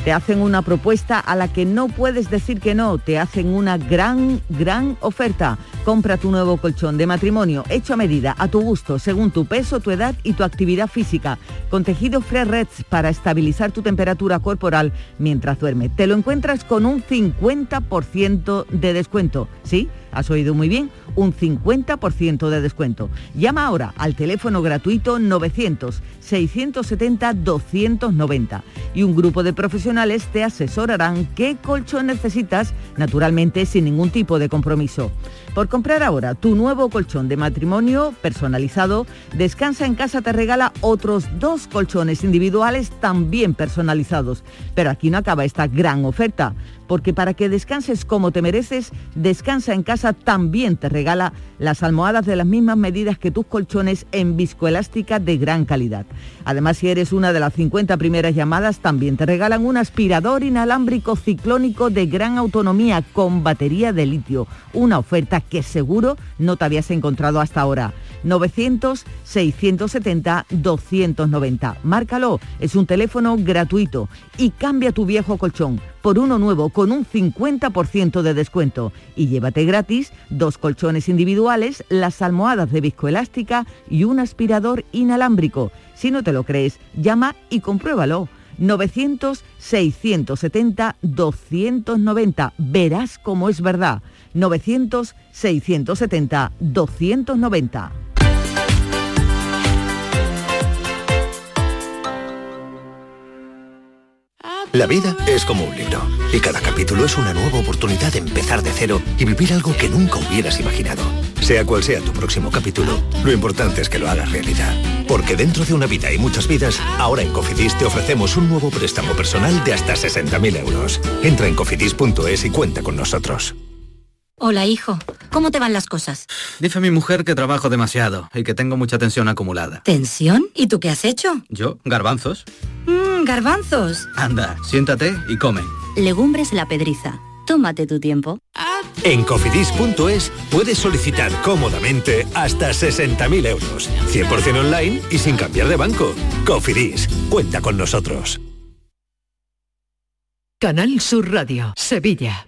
Te hacen una propuesta a la que no puedes decir que no, te hacen una gran, gran oferta. Compra tu nuevo colchón de matrimonio hecho a medida, a tu gusto, según tu peso, tu edad y tu actividad física, con tejido Fresh Reds para estabilizar tu temperatura corporal mientras duermes. Te lo encuentras con un 50% de descuento, ¿sí? Has oído muy bien, un 50% de descuento. Llama ahora al teléfono gratuito 900-670-290 y un grupo de profesionales te asesorarán qué colchón necesitas, naturalmente sin ningún tipo de compromiso. Por comprar ahora tu nuevo colchón de matrimonio personalizado, Descansa en casa te regala otros dos colchones individuales también personalizados. Pero aquí no acaba esta gran oferta porque para que descanses como te mereces, Descansa en casa también te regala las almohadas de las mismas medidas que tus colchones en viscoelástica de gran calidad. Además, si eres una de las 50 primeras llamadas, también te regalan un aspirador inalámbrico ciclónico de gran autonomía con batería de litio, una oferta que seguro no te habías encontrado hasta ahora. 900-670-290. Márcalo, es un teléfono gratuito y cambia tu viejo colchón por uno nuevo con un 50% de descuento y llévate gratis dos colchones individuales, las almohadas de viscoelástica y un aspirador inalámbrico. Si no te lo crees, llama y compruébalo. 900-670-290. Verás cómo es verdad. 900-670-290. La vida es como un libro y cada capítulo es una nueva oportunidad de empezar de cero y vivir algo que nunca hubieras imaginado. Sea cual sea tu próximo capítulo, lo importante es que lo hagas realidad. Porque dentro de una vida y muchas vidas, ahora en Cofidis te ofrecemos un nuevo préstamo personal de hasta 60.000 euros. Entra en cofidis.es y cuenta con nosotros. Hola, hijo. ¿Cómo te van las cosas? Dice mi mujer que trabajo demasiado y que tengo mucha tensión acumulada. ¿Tensión? ¿Y tú qué has hecho? ¿Yo? Garbanzos. Mmm, garbanzos. Anda, siéntate y come. Legumbres la pedriza. Tómate tu tiempo. En cofidis.es puedes solicitar cómodamente hasta 60.000 euros. 100% online y sin cambiar de banco. Cofidis, cuenta con nosotros. Canal Sur Radio, Sevilla.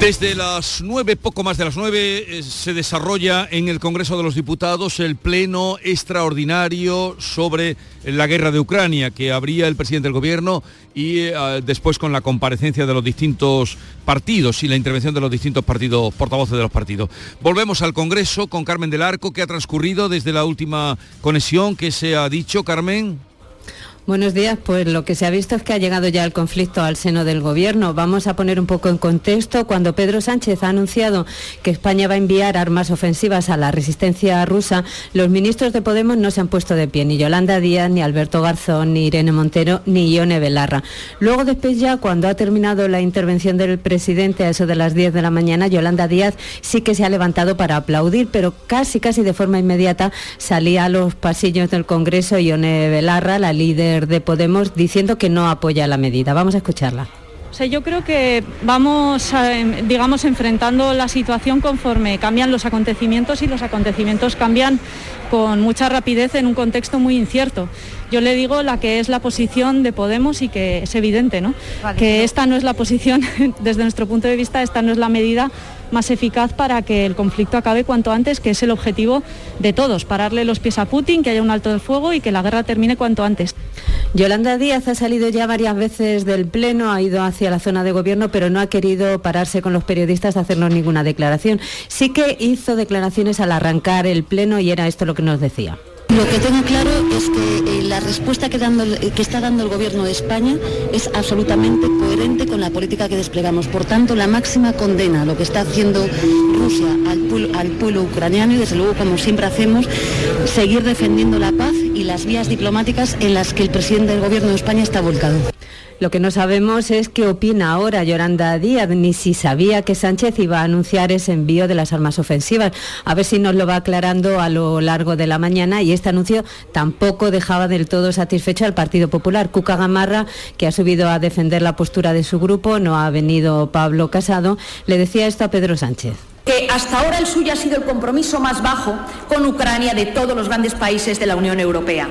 Desde las nueve, poco más de las nueve, eh, se desarrolla en el Congreso de los Diputados el pleno extraordinario sobre la guerra de Ucrania que abría el presidente del gobierno y eh, después con la comparecencia de los distintos partidos y la intervención de los distintos partidos, portavoces de los partidos. Volvemos al Congreso con Carmen del Arco, que ha transcurrido desde la última conexión que se ha dicho, Carmen. Buenos días, pues lo que se ha visto es que ha llegado ya el conflicto al seno del gobierno. Vamos a poner un poco en contexto. Cuando Pedro Sánchez ha anunciado que España va a enviar armas ofensivas a la resistencia rusa, los ministros de Podemos no se han puesto de pie, ni Yolanda Díaz, ni Alberto Garzón, ni Irene Montero, ni Ione Belarra. Luego después ya, cuando ha terminado la intervención del presidente a eso de las 10 de la mañana, Yolanda Díaz sí que se ha levantado para aplaudir, pero casi, casi de forma inmediata salía a los pasillos del Congreso Ione Belarra, la líder de Podemos diciendo que no apoya la medida. Vamos a escucharla. O sea, yo creo que vamos, digamos, enfrentando la situación conforme cambian los acontecimientos y los acontecimientos cambian con mucha rapidez en un contexto muy incierto. Yo le digo la que es la posición de Podemos y que es evidente, ¿no? que esta no es la posición, desde nuestro punto de vista, esta no es la medida más eficaz para que el conflicto acabe cuanto antes, que es el objetivo de todos, pararle los pies a Putin, que haya un alto del fuego y que la guerra termine cuanto antes. Yolanda Díaz ha salido ya varias veces del Pleno, ha ido hacia la zona de gobierno, pero no ha querido pararse con los periodistas a hacernos ninguna declaración. Sí que hizo declaraciones al arrancar el Pleno y era esto lo que nos decía. Lo que tengo claro es que eh, la respuesta que, dando, que, está dando el Gobierno de España es absolutamente coherente con la política que desplegamos. Por tanto, la máxima condena a lo que está haciendo Rusia al al pueblo ucraniano y, desde luego, como siempre hacemos, seguir defendiendo la paz y las vías diplomáticas en las que el presidente del Gobierno de España está volcado. Lo que no sabemos es qué opina ahora Yolanda Díaz, ni si sabía que Sánchez iba a anunciar ese envío de las armas ofensivas. A ver si nos lo va aclarando a lo largo de la mañana. Y este anuncio tampoco dejaba del todo satisfecho al Partido Popular. Cuca Gamarra, que ha subido a defender la postura de su grupo, no ha venido Pablo Casado, le decía esto a Pedro Sánchez que hasta ahora el suyo ha sido el compromiso más bajo con Ucrania de todos los grandes países de la Unión Europea.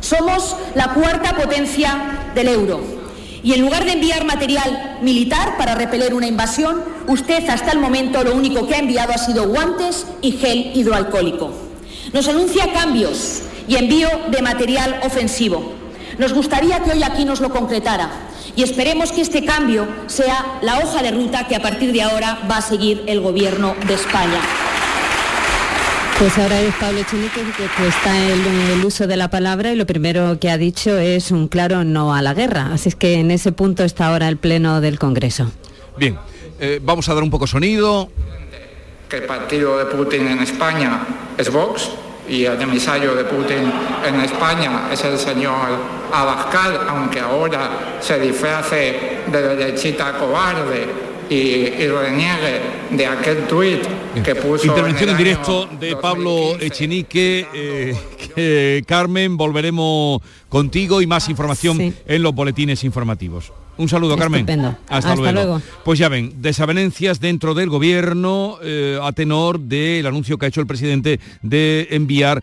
Somos la cuarta potencia del euro y en lugar de enviar material militar para repeler una invasión, usted hasta el momento lo único que ha enviado ha sido guantes y gel hidroalcohólico. Nos anuncia cambios y envío de material ofensivo. Nos gustaría que hoy aquí nos lo concretara y esperemos que este cambio sea la hoja de ruta que a partir de ahora va a seguir el Gobierno de España. Pues ahora es Pablo Chinique que está en el uso de la palabra y lo primero que ha dicho es un claro no a la guerra. Así es que en ese punto está ahora el Pleno del Congreso. Bien, eh, vamos a dar un poco sonido. Que el partido de Putin en España es Vox y el emisario de Putin en España es el señor Abascal, aunque ahora se disfrace de derechita cobarde y, y reniegue de aquel tuit que puso... Intervención en directo de Pablo Echenique. eh, Carmen, volveremos contigo y más información en los boletines informativos. Un saludo, Carmen. Estupendo. Hasta, Hasta luego. luego. Pues ya ven, desavenencias dentro del gobierno eh, a tenor del anuncio que ha hecho el presidente de enviar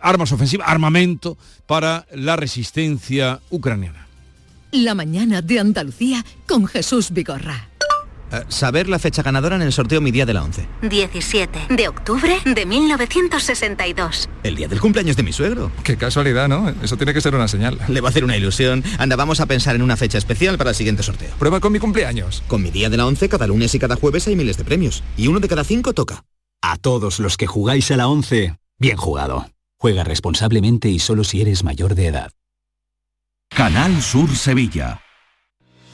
armas ofensivas, armamento para la resistencia ucraniana. La mañana de Andalucía con Jesús Vigorra. Eh, saber la fecha ganadora en el sorteo Mi Día de la 11. 17 de octubre de 1962. El día del cumpleaños de mi suegro. Qué casualidad, ¿no? Eso tiene que ser una señal. Le va a hacer una ilusión. Anda, vamos a pensar en una fecha especial para el siguiente sorteo. Prueba con mi cumpleaños. Con Mi Día de la 11 cada lunes y cada jueves hay miles de premios. Y uno de cada cinco toca. A todos los que jugáis a la 11, bien jugado. Juega responsablemente y solo si eres mayor de edad. Canal Sur Sevilla.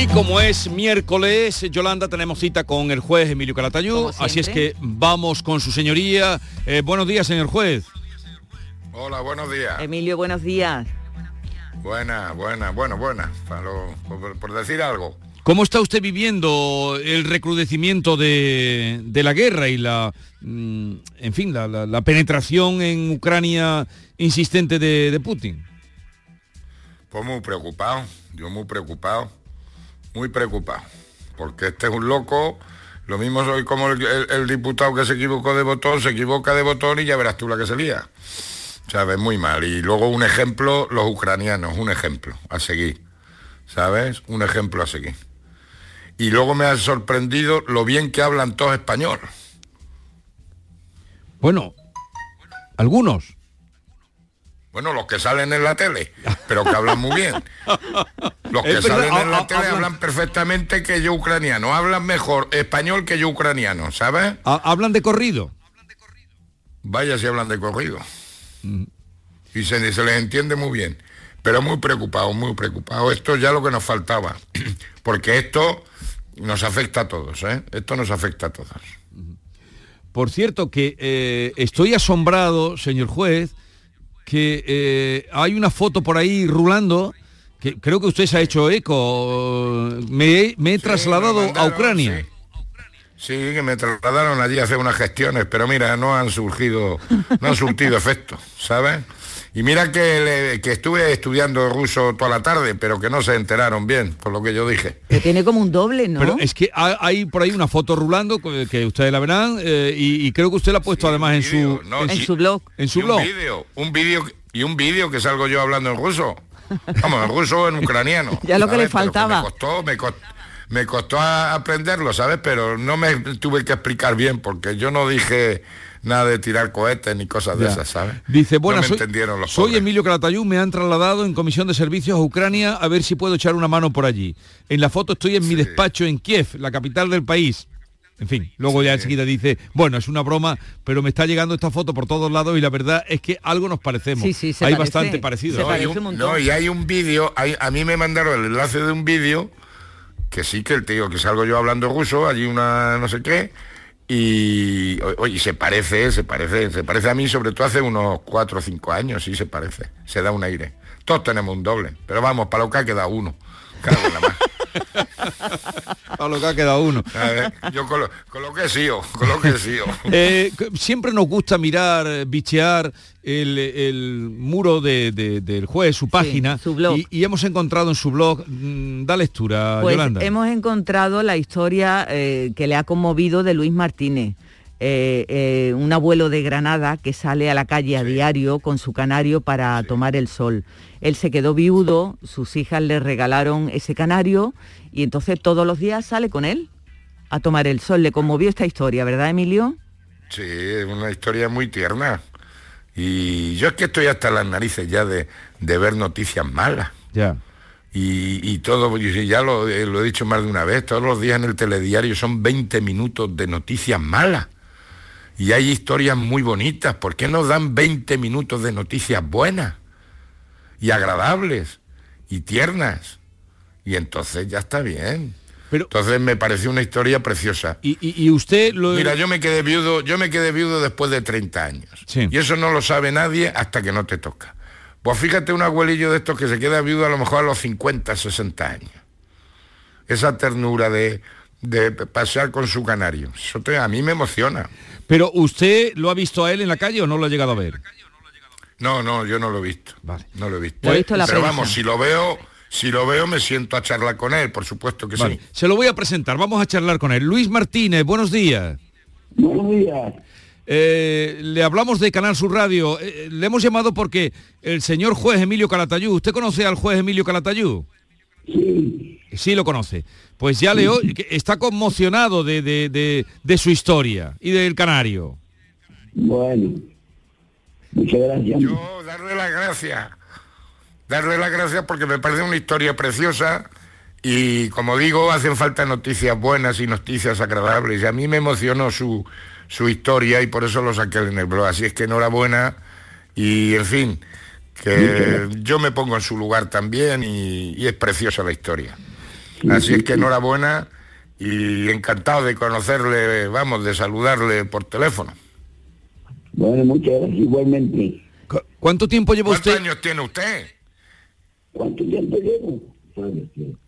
Y como es miércoles, Yolanda, tenemos cita con el juez Emilio Calatayud, así es que vamos con su señoría. Eh, buenos días, señor juez. Hola, buenos días. Emilio, buenos días. Buena, buena, bueno, buena. Para lo- por, por decir algo. ¿Cómo está usted viviendo el recrudecimiento de, de la guerra y la, mm, en fin, la, la- la penetración en Ucrania insistente de, de Putin? Pues muy preocupado, yo muy preocupado, muy preocupado. Porque este es un loco, lo mismo soy como el, diputado que se equivocó de botón, se equivoca de botón y ya verás tú la que se lía. ¿Sabes? Muy mal. Y luego un ejemplo, los ucranianos, un ejemplo a seguir. ¿Sabes? Un ejemplo a seguir. Y luego me ha sorprendido lo bien que hablan todos español. Bueno, algunos. Bueno, los que salen en la tele, pero que hablan muy bien. Los que salen en la tele hablan- perfectamente que yo ucraniano. Hablan mejor español que yo ucraniano, ¿sabes? Ha- hablan de corrido. Vaya si hablan de corrido. Y se, se les entiende muy bien. Pero muy preocupado, muy preocupado. Esto es ya lo que nos faltaba. Porque esto nos afecta a todos, ¿eh? Esto nos afecta a todos. Por cierto, que eh, estoy asombrado, señor juez, que eh, hay una foto por ahí rulando, que creo que usted se ha hecho eco. Me, he- me he trasladado a mandaron, Ucrania. Sí, que me trasladaron allí a hacer unas gestiones, pero mira, no han surgido, no han surtido efecto, ¿sabes? Y mira que, le- que estuve estudiando ruso toda la tarde, pero que no se enteraron bien, por lo que yo dije. Que tiene como un doble, ¿no? Pero es que ha- hay por ahí una foto rulando que ustedes la verán eh, y, y creo que usted la ha puesto además en su No, en y- su blog. En su y blog. Un vídeo, un vídeo y un vídeo que salgo yo hablando en ruso. Vamos, en ruso o en ucraniano. Ya lo que le faltaba. me costó, me costó, me costó a- aprenderlo, ¿sabes? Pero no me tuve que explicar bien porque yo no dije nada de tirar cohetes ni cosas de Ya. esas, ¿sabes? Dice, bueno, no soy, entendieron los soy pobres. Emilio Calatayud, me han trasladado en comisión de servicios a Ucrania a ver si puedo echar una mano por allí. En la foto estoy en mi despacho en Kiev, la capital del país. En fin, luego ya enseguida dice, bueno, es una broma, pero me está llegando esta foto por todos lados y la verdad es que algo nos parecemos. Sí, sí, se Hay parece. bastante parecido. No, y, un- no, y hay un vídeo, hay- a mí me mandaron el enlace de un vídeo que sí que el tío que salgo yo hablando ruso, allí una no sé qué, y, se parece, se parece, se parece a mí, sobre todo hace unos cuatro o cinco años, sí se parece, se da un aire. Todos tenemos un doble, pero vamos, para lo que ha quedado uno. La mar. A lo que ha quedado uno. A ver, yo con lo, con lo que he sido, con lo que he sido. Eh, siempre nos gusta mirar, bichear el, el muro de- de- del juez, su página, Y, y hemos encontrado en su blog, mm, da lectura, Pues Yolanda. hemos encontrado la historia eh, que le ha conmovido de Luis Martínez. Eh, eh, un abuelo de Granada que sale a la calle a diario con su canario para tomar el sol. Él se quedó viudo, sus hijas le regalaron ese canario y entonces todos los días sale con él a tomar el sol. Le conmovió esta historia, ¿verdad, Emilio? Sí, es una historia muy tierna. Y yo es que estoy hasta las narices ya de, de ver noticias malas. Ya. Y, y todo, y ya lo, eh, lo he dicho más de una vez, todos los días en el telediario son 20 minutos de noticias malas. Y hay historias muy bonitas. ¿Por qué no dan 20 minutos de noticias buenas? Y agradables. Y tiernas. Y entonces ya está bien. entonces me pareció una historia preciosa. Y, y- y usted lo... Mira, yo me quedé viudo, yo me quedé viudo después de 30 años. Y eso no lo sabe nadie hasta que no te toca. Pues fíjate un abuelillo de estos que se queda viudo a lo mejor a los 50, 60 años. Esa ternura de, de pasear con su canario. Eso te- a mí me emociona. Pero usted lo ha visto a él en la calle o no lo ha llegado a ver? No, no, yo no lo he visto. No lo he visto. Lo la Pero prensa. vamos, si lo veo, si lo veo me siento a charlar con él, por supuesto que Vale, sí. Se lo voy a presentar, vamos a charlar con él. Luis Martínez, buenos días. Buenos días. Eh, le hablamos de Canal Sur Radio. Eh, le hemos llamado porque el señor juez Emilio Calatayú, ¿usted conoce al juez Emilio Calatayú? Sí. Sí lo conoce. Pues ya le o- que está conmocionado de, de- de- de su historia y del canario. Bueno. Muchas gracias. Yo darle las gracias. Darle las gracias porque me parece una historia preciosa y como digo, hacen falta noticias buenas y noticias agradables. Y a mí me emocionó su, su historia y por eso lo saqué en el blog. Así es que enhorabuena y en fin, que yo me pongo en su lugar también y, y es preciosa la historia. Así es que enhorabuena y encantado de conocerle, vamos, de saludarle por teléfono. Bueno, muchas gracias igualmente. ¿Cuánto tiempo lleva ¿Cuántos usted? años tiene usted? ¿Cuánto tiempo llevo?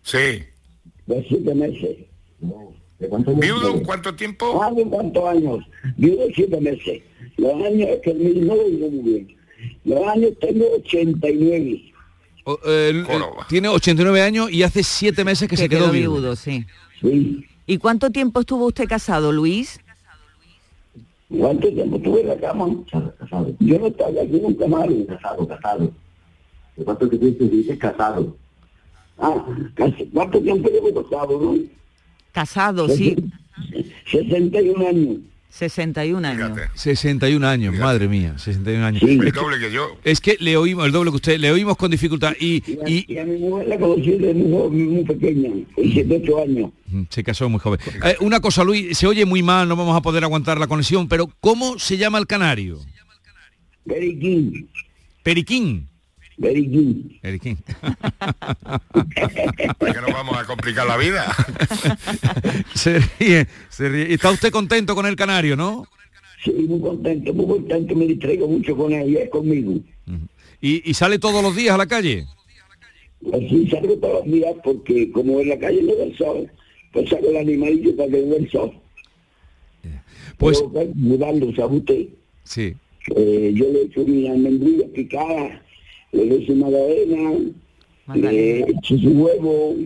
Sí. De siete meses. ¿De cuánto ¿Viudo? ¿Cuánto tiempo? Ah, ¿de cuántos años? Viudo siete meses. Los años es que el mismo lo digo muy bien. Los años tengo 89. Eh, el- el- tiene 89 años y hace 7 meses que, se quedó, viudo. sí. Sí. ¿Y cuánto tiempo estuvo usted casado, Luis? ¿Cuánto tiempo estuve en la cama? Casado. Yo no estaba aquí nunca más. Casado, casado. ¿De cuánto tiempo dices casado? Ah, ¿cuánto tiempo llevo casado, no? Casado, sí. 61 años. 61 años. 61 años, madre mía, 61 años. El Es que- doble que yo. Es que le oímos, el doble que usted, le oímos con dificultad y, y- Y a mi mujer la conocí de muy, muy pequeña, con 7, 8 años. Mm, se casó muy joven. Eh, una cosa, Luis, se oye muy mal, no vamos a poder aguantar la conexión, pero ¿cómo se llama el canario? Periquín. Periquín. Periquín. Periquín. ¿Para qué nos vamos a complicar la vida? se ríe, se ríe. ¿Está usted contento con el canario, no? Sí, muy contento, muy contento, me distraigo mucho con ella, es conmigo. ¿Y, y sale todos los días a la calle? Así salgo todos los días porque como en la calle no da el sol, pues saco el animalillo para que no el sol. Pues- Pero, pues, mudando, ¿sabe usted? Sí. Eh, yo le echo mi almendrilla picada, le magdalena, le echo su huevo,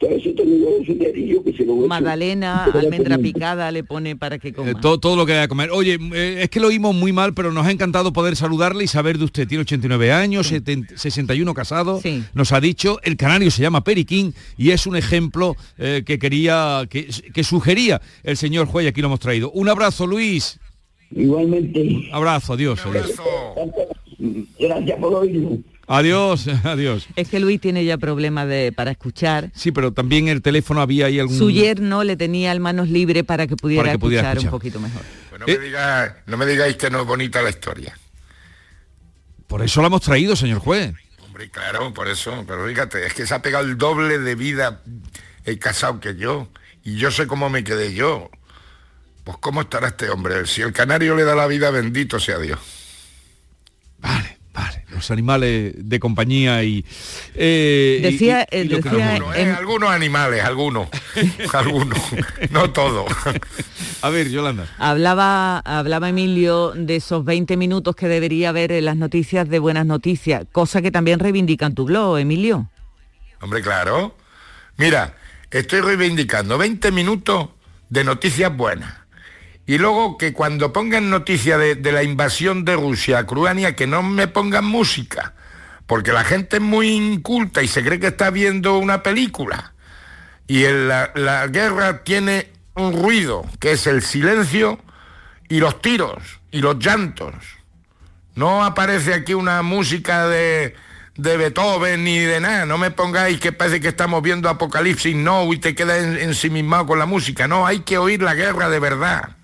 todo eso tengo sumerillo que se lo echo. Magdalena, almendra picada le pone para que coma. Eh, todo, todo lo que haya que comer. Oye, eh, es que lo oímos muy mal, pero nos ha encantado poder saludarle y saber de usted. Tiene 89 años, 70 61 casado. Nos ha dicho, el canario se llama Periquín y es un ejemplo eh, que quería, que, que sugería el señor juez y aquí lo hemos traído. Un abrazo, Luis. Igualmente. Abrazo, adiós. adiós. Gracias por oírlo. Adiós, adiós. Es que Luis tiene ya problemas de, para escuchar. Sí, pero también el teléfono había ahí algún... Su yerno le tenía el manos libre para que pudiera, Para que pudiera escuchar, escuchar. un poquito mejor. Pues no, me diga- no me digáis que no es bonita la historia. Por eso la hemos traído, señor juez. Hombre, claro, por eso. Pero fíjate, es que se ha pegado el doble de vida el casado que yo. Y yo sé cómo me quedé yo. Pues cómo estará este hombre. Si el canario le da la vida, bendito sea Dios. Los animales de compañía y... eh, Decía- y- y lo que decía nos- Eh, algunos animales, algunos. algunos. No todos. A ver, Yolanda. Hablaba, hablaba Emilio de esos 20 minutos que debería haber en las noticias de buenas noticias, cosa que también reivindican tu globo, Emilio. Hombre, claro. Mira, estoy reivindicando 20 minutos de noticias buenas. Y luego que cuando pongan noticia de, la invasión de Rusia a Ucrania, que no me pongan música. Porque la gente es muy inculta y se cree que está viendo una película. Y en la, guerra tiene un ruido, que es el silencio y los tiros y los llantos. No aparece aquí una música de, de Beethoven ni de nada. No me pongáis que parece que estamos viendo Apocalipsis No y te quedas en- ensimismado con la música. No, hay que oír la guerra de verdad.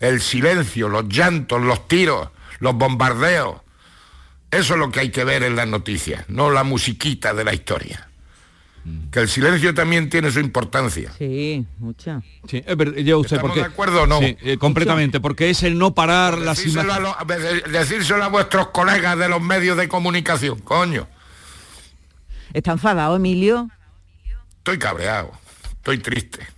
El silencio, los llantos, los tiros, los bombardeos. Eso es lo que hay que ver en las noticias, no la musiquita de la historia. Que el silencio también tiene su importancia. Sí, mucha. Sí, ya usted, ¿Estamos porque, de acuerdo o no? Sí, eh, completamente, porque es el no parar las a, decírselo a vuestros colegas de los medios de comunicación, coño. ¿Está enfadado, Emilio? Estoy cabreado, estoy triste.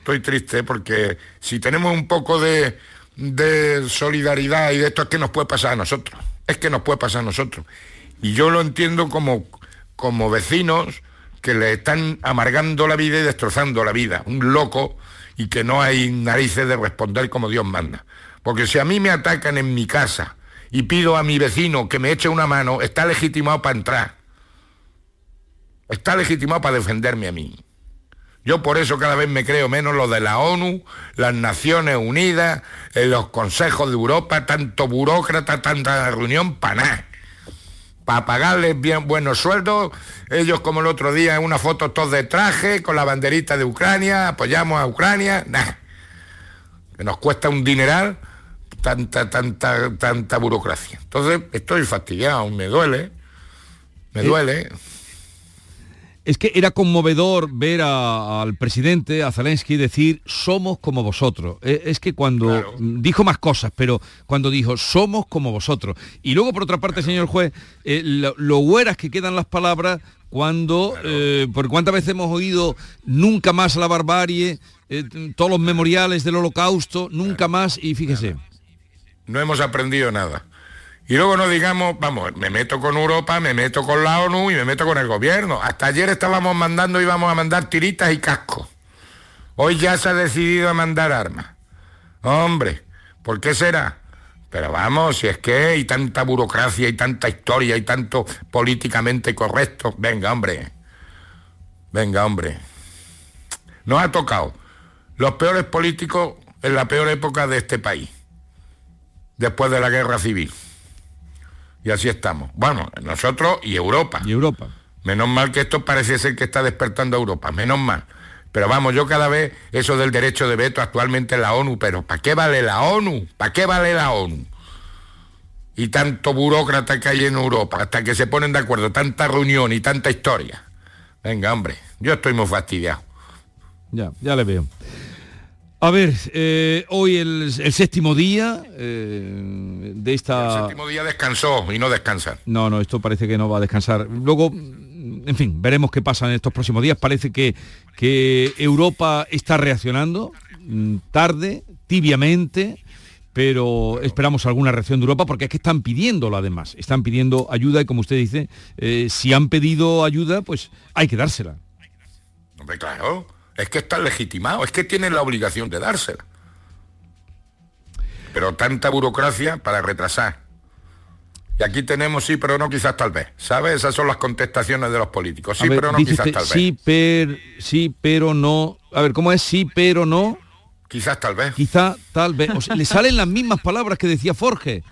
Estoy triste porque si tenemos un poco de, de solidaridad y de esto es que nos puede pasar a nosotros. Es que nos puede pasar a nosotros. Y yo lo entiendo como, como vecinos que le están amargando la vida y destrozando la vida. Un loco y que no hay narices de responder como Dios manda. Porque si a mí me atacan en mi casa y pido a mi vecino que me eche una mano, está legitimado para entrar. Está legitimado para defenderme a mí. Yo por eso cada vez me creo menos lo de la ONU, las Naciones Unidas, eh, los consejos de Europa, tanto burócrata, tanta reunión, para nada. Para pagarles bien buenos sueldos, ellos como el otro día en una foto todos de traje, con la banderita de Ucrania, apoyamos a Ucrania, nada. Que nos cuesta un dineral tanta, tanta, tanta burocracia. Entonces estoy fastidiado, me duele, me duele. Es que era conmovedor ver a- al presidente, a Zelensky, decir somos como vosotros. Eh, Es que cuando dijo más cosas, pero cuando dijo somos como vosotros. Y luego, por otra parte, señor juez, eh, lo, lo hueras que quedan las palabras cuando, eh, por cuántas veces hemos oído nunca más la barbarie, eh, todos los memoriales del holocausto, nunca más, y fíjese. no hemos aprendido nada. Y luego no digamos, vamos, me meto con Europa, me meto con la ONU y me meto con el gobierno. Hasta ayer estábamos mandando, íbamos a mandar tiritas y cascos. Hoy ya se ha decidido a mandar armas. Hombre, ¿por qué será? Pero vamos, si es que hay tanta burocracia y tanta historia y tanto políticamente correcto. Venga, hombre. Venga, hombre. Nos ha tocado los peores políticos en la peor época de este país después de la guerra civil. Y así estamos. Bueno, nosotros y Europa. Y Europa. Menos mal que esto parece ser que está despertando a Europa, menos mal. Pero vamos, yo cada vez eso del derecho de veto actualmente en la ONU, pero ¿para qué vale la ONU? ¿Para qué vale la ONU? Y tanto burócrata que hay en Europa, hasta que se ponen de acuerdo, tanta reunión y tanta historia. Venga, hombre, yo estoy muy fastidiado. Ya, ya le veo. A ver, eh, hoy el, el séptimo día eh, de esta... El séptimo día descansó y no descansan. No, no, esto parece que no va a descansar. Luego, en fin, veremos qué pasa en estos próximos días. Parece que, que Europa está reaccionando mm, tarde, tibiamente, pero esperamos alguna reacción de Europa porque es que están pidiéndolo además. Están pidiendo ayuda y como usted dice, eh, si han pedido ayuda, pues hay que dársela. Hombre, claro, es que está legitimado, es que tienen la obligación de dársela. Pero tanta burocracia para retrasar. Y aquí tenemos sí, pero no, quizás tal vez. ¿Sabes? Esas son las contestaciones de los políticos. Sí, ver, pero no, quizás usted, tal vez. sí, sí, pero no. A ver, ¿cómo es? Sí, pero no. Quizás tal vez. Quizá tal vez. O sea, le salen las mismas palabras que decía Forge.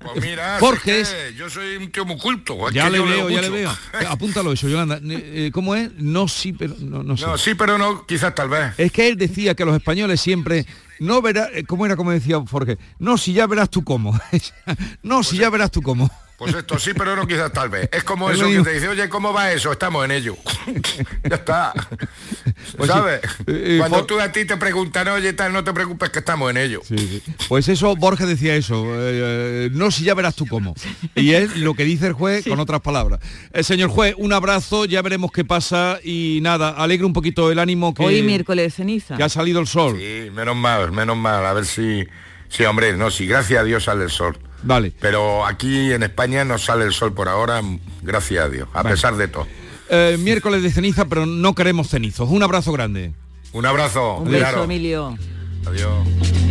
Pues mira, es que yo soy un tío muy culto. es Ya le veo, ya le veo. Apúntalo eso, Yolanda. Eh, ¿Cómo es? No, sí, pero no, no sé. No, sí, pero no, quizás tal vez. Es que él decía que los españoles siempre no verá, eh, ¿cómo era como decía Forge? No, si ya verás tú cómo. no, Pues si ya verás tú cómo. Pues esto sí, pero no quizás tal vez. Es como Es eso que te dice, oye, ¿cómo va eso? Estamos en ello. ya está. Pues. ¿Sabes? Eh, eh, Cuando tú a ti te preguntan, oye, tal, no te preocupes que estamos en ello. Pues eso, Borges decía eso, eh, no si ya verás tú cómo. Y es lo que dice el juez con otras palabras. Eh, señor juez, un abrazo, ya veremos qué pasa y nada, alegre un poquito el ánimo que, Hoy miércoles de ceniza. que ha salido el sol. Sí, menos mal, menos mal. A ver si... Sí, hombre, no, sí, gracias a Dios sale el sol. Vale. Pero aquí en España no sale el sol por ahora, gracias a Dios, a Vale. pesar de todo. Eh, miércoles de ceniza, pero no queremos cenizos. Un abrazo grande. Un abrazo. Un beso, claro. Emilio. Adiós.